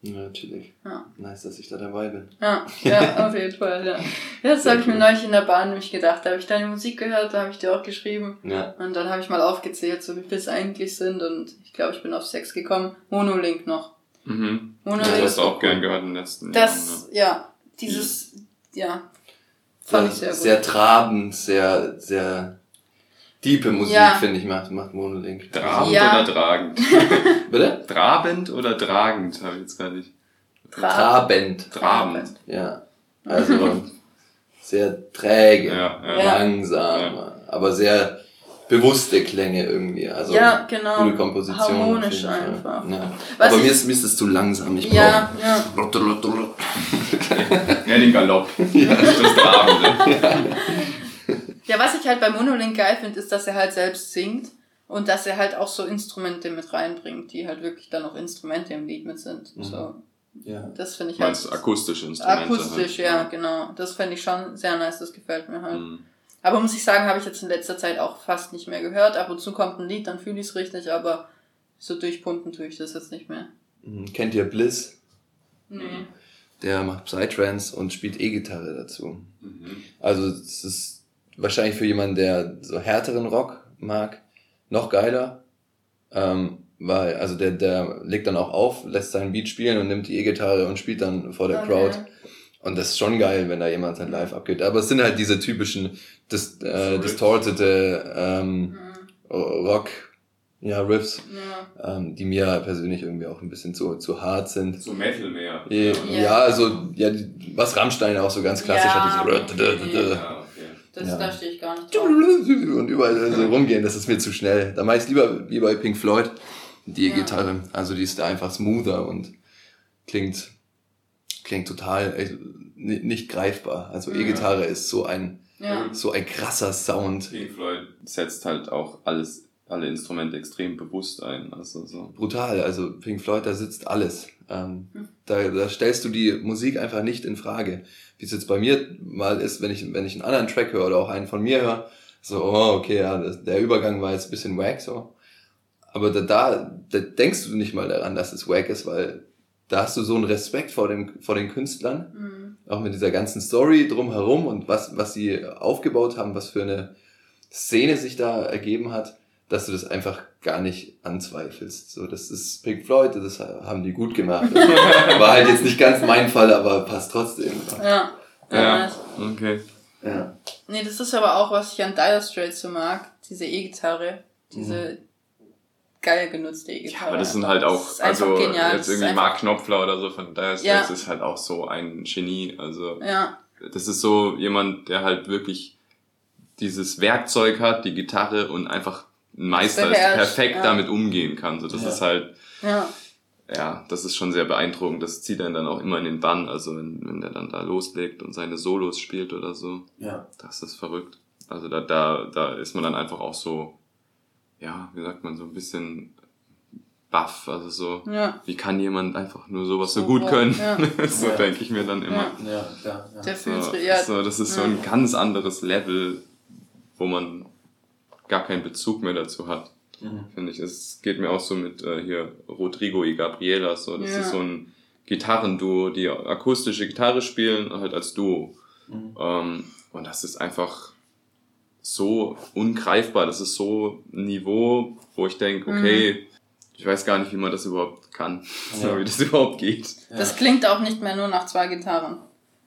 Ja, natürlich. Ja. Nice, dass ich da dabei bin. Ja, ja auf jeden Fall, ja. Das habe ich mir neulich in der Bahn nämlich gedacht. Da habe ich deine Musik gehört, da habe ich dir auch geschrieben. Ja. Und dann habe ich mal aufgezählt, so wie viel es eigentlich sind. Und ich glaube, ich bin auf sechs gekommen. Monolink noch. Mhm. Monolink. Ja, das hast du auch gern gehört in den letzten das, Jahren. Ne? Ja, dieses, ja. Fand ich sehr gut. Sehr trabend, sehr, sehr diepe Musik, Ja. finde ich, macht, macht Monolink. Trabend Ja. oder tragend? *laughs* Bitte? Trabend oder tragend, habe ich jetzt gar nicht. Tra- Trabend. Trabend. Ja. Also sehr träge, Ja, ja. Ja. langsam, aber sehr bewusste Klänge irgendwie. Also Ja, genau. Gute Komposition. Harmonisch einfach. Ja. Was aber mir ist, mir ist es zu langsam. Ich Ja, ja. brauche. Ja, den Galopp. *laughs* Das Trabende. Ja, was ich halt bei Monolink geil finde, ist, dass er halt selbst singt und dass er halt auch so Instrumente mit reinbringt, die halt wirklich dann auch Instrumente im Lied mit sind. Mhm. So, Ja. das finde ich halt Meinst akustische Instrumente? akustisch, halt. ja, genau. Das fände ich schon sehr nice, das gefällt mir halt. Mhm. Aber muss ich sagen, habe ich jetzt in letzter Zeit auch fast nicht mehr gehört. Ab und zu kommt ein Lied, dann fühle ich es richtig, aber so durchpumpen tue ich das jetzt nicht mehr. Mhm. Kennt ihr Bliss? Nee. Der macht Psytrance und spielt E-Gitarre dazu. Mhm. Also es ist wahrscheinlich für jemanden, der so härteren Rock mag, noch geiler. Ähm, weil, also der, der legt dann auch auf, lässt seinen Beat spielen und nimmt die E-Gitarre und spielt dann vor der Okay. Crowd. Und das ist schon geil, wenn da jemand dann live abgeht. Aber es sind halt diese typischen dis, äh, distortete ähm, Mhm. Rock, ja, Riffs, Ja. ähm, die mir persönlich irgendwie auch ein bisschen zu, zu hart sind. So Metal mehr. Ja, Ja. ja also ja, was Rammstein auch so ganz klassisch Ja, hat, diese okay. Ja. Das, Ja. Da stehe ich gar nicht drauf. und überall so rumgehen, das ist mir zu schnell. Da mache ich lieber wie bei Pink Floyd die Ja. Gitarre. Also die ist da einfach smoother und klingt klingt total äh, ni- nicht greifbar. Also Mhm. E-Gitarre ist so ein Ja. so ein krasser Sound, Pink Floyd setzt halt auch alles, alle Instrumente extrem bewusst ein. Also so. brutal. Also Pink Floyd, da sitzt alles. Ähm, Mhm. da, da stellst du die Musik einfach nicht in Frage. Wie es jetzt bei mir mal ist, wenn ich wenn ich einen anderen Track höre oder auch einen von mir höre, so oh, okay, ja, das, der Übergang war jetzt ein bisschen wack so. Aber da, da, da denkst du nicht mal daran, dass es wack ist, weil da hast du so einen Respekt vor, dem, vor den Künstlern, Mhm. auch mit dieser ganzen Story drumherum und was, was sie aufgebaut haben, was für eine Szene sich da ergeben hat, dass du das einfach gar nicht anzweifelst. So, das ist Pink Floyd, das haben die gut gemacht. War halt jetzt nicht ganz mein Fall, aber passt trotzdem. Ja. Ja. Ja. Okay. Ja. Nee, das ist aber auch, was ich an Dire Straits so mag. Diese E-Gitarre. Diese geil genutzte E-Gitarre. Ja, aber das sind halt auch, also genial. Das jetzt ist irgendwie Mark Knopfler oder so von Dire Ja. Straits ist halt auch so ein Genie. Also Ja, das ist so jemand, der halt wirklich dieses Werkzeug hat, die Gitarre und einfach ein Meister ist, perfekt ja. damit umgehen kann. So, das Ja. ist halt, ja. ja, das ist schon sehr beeindruckend. Das zieht einen dann auch immer in den Bann. Also wenn, wenn der dann da loslegt und seine Solos spielt oder so, Ja. das ist verrückt. Also da, da, da ist man dann einfach auch so, ja, wie sagt man, so ein bisschen baff. Also so, Ja, wie kann jemand einfach nur sowas so So gut können? ja. *laughs* so Ja. denke ich mir dann immer. Ja. Ja, ja, ja. der So, so, das ist so ein ganz anderes Level, wo man gar keinen Bezug mehr dazu hat, Mhm. finde ich. Es geht mir auch so mit äh, hier Rodrigo y Gabriela, so. Das Ja. ist so ein Gitarrenduo, die akustische Gitarre spielen, halt als Duo. Mhm. Ähm, und das ist einfach so ungreifbar. Das ist so ein Niveau, wo ich denke, okay, ich weiß gar nicht, wie man das überhaupt kann, so, *laughs* Ja. wie das überhaupt geht. Das klingt auch nicht mehr nur nach zwei Gitarren.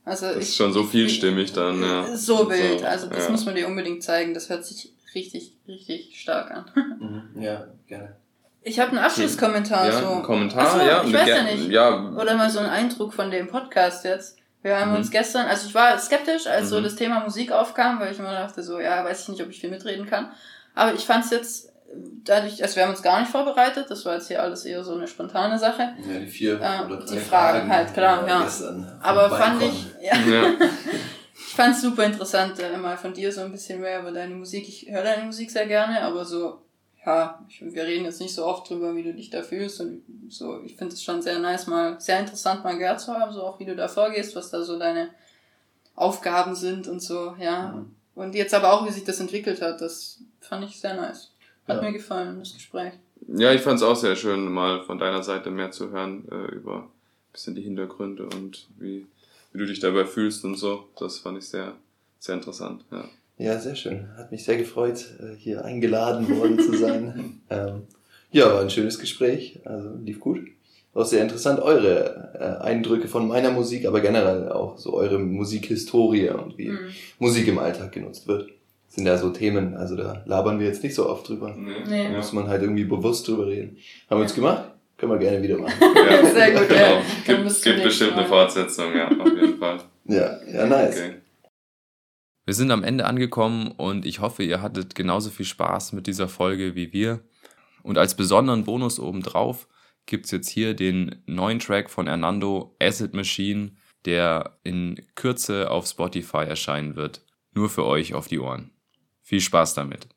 Also Das ich, ist schon so vielstimmig dann, ja. so wild. Also das ja. muss man dir unbedingt zeigen. Das hört sich richtig, richtig stark an. *laughs* Mhm. Ja, gerne. Ich habe einen Abschlusskommentar. ja, so. ein Kommentar, so, ja. Ich weiß ja nicht. Ja, Oder mal so ein Eindruck von dem Podcast jetzt. Wir haben Mhm. uns gestern, also ich war skeptisch, als so Mhm. das Thema Musik aufkam, weil ich immer dachte, so, ja, weiß ich nicht, ob ich viel mitreden kann. Aber ich fand es jetzt, dadurch, also wir haben uns gar nicht vorbereitet, das war jetzt hier alles eher so eine spontane Sache. Ja, die vier Ja, oder die Fragen Fragen, halt, klar, ja. Aber fand ich, ja, ja. *laughs* ich fand es super interessant, äh, mal von dir so ein bisschen mehr über deine Musik. Ich höre deine Musik sehr gerne, aber so, ja, ich, wir reden jetzt nicht so oft drüber, wie du dich da fühlst und so. Ich finde es schon sehr nice, mal sehr interessant mal gehört zu haben, so auch wie du da vorgehst, was da so deine Aufgaben sind und so, ja. Mhm. Und jetzt aber auch, wie sich das entwickelt hat, das fand ich sehr nice. Hat Ja. mir gefallen, das Gespräch. ja, ich fand es auch sehr schön, mal von deiner Seite mehr zu hören äh, über ein bisschen die Hintergründe und wie, wie du dich dabei fühlst und so. Das fand ich sehr, sehr interessant. Ja. Ja, sehr schön. Hat mich sehr gefreut, äh, hier eingeladen worden zu sein. *laughs* ähm, ja, war ein schönes Gespräch. Also lief gut. auch sehr interessant, eure äh, Eindrücke von meiner Musik, aber generell auch so eure Musikhistorie und wie Mhm. Musik im Alltag genutzt wird. Das sind ja so Themen, also da labern wir jetzt nicht so oft drüber. Nee. Da Ja. muss man halt irgendwie bewusst drüber reden. Haben wir jetzt gemacht? Können wir gerne wieder machen. *laughs* Ja, *laughs* Sehr gut, genau. ja. Dann Gibt, gibt bestimmt eine. Fortsetzung, ja, auf jeden Fall. *laughs* Ja, ja, nice. Okay. Wir sind am Ende angekommen und ich hoffe, ihr hattet genauso viel Spaß mit dieser Folge wie wir. Und als besonderen Bonus obendrauf gibt es jetzt hier den neuen Track von Hernando, Acid Machine, der in Kürze auf Spotify erscheinen wird. Nur für euch auf die Ohren. Viel Spaß damit.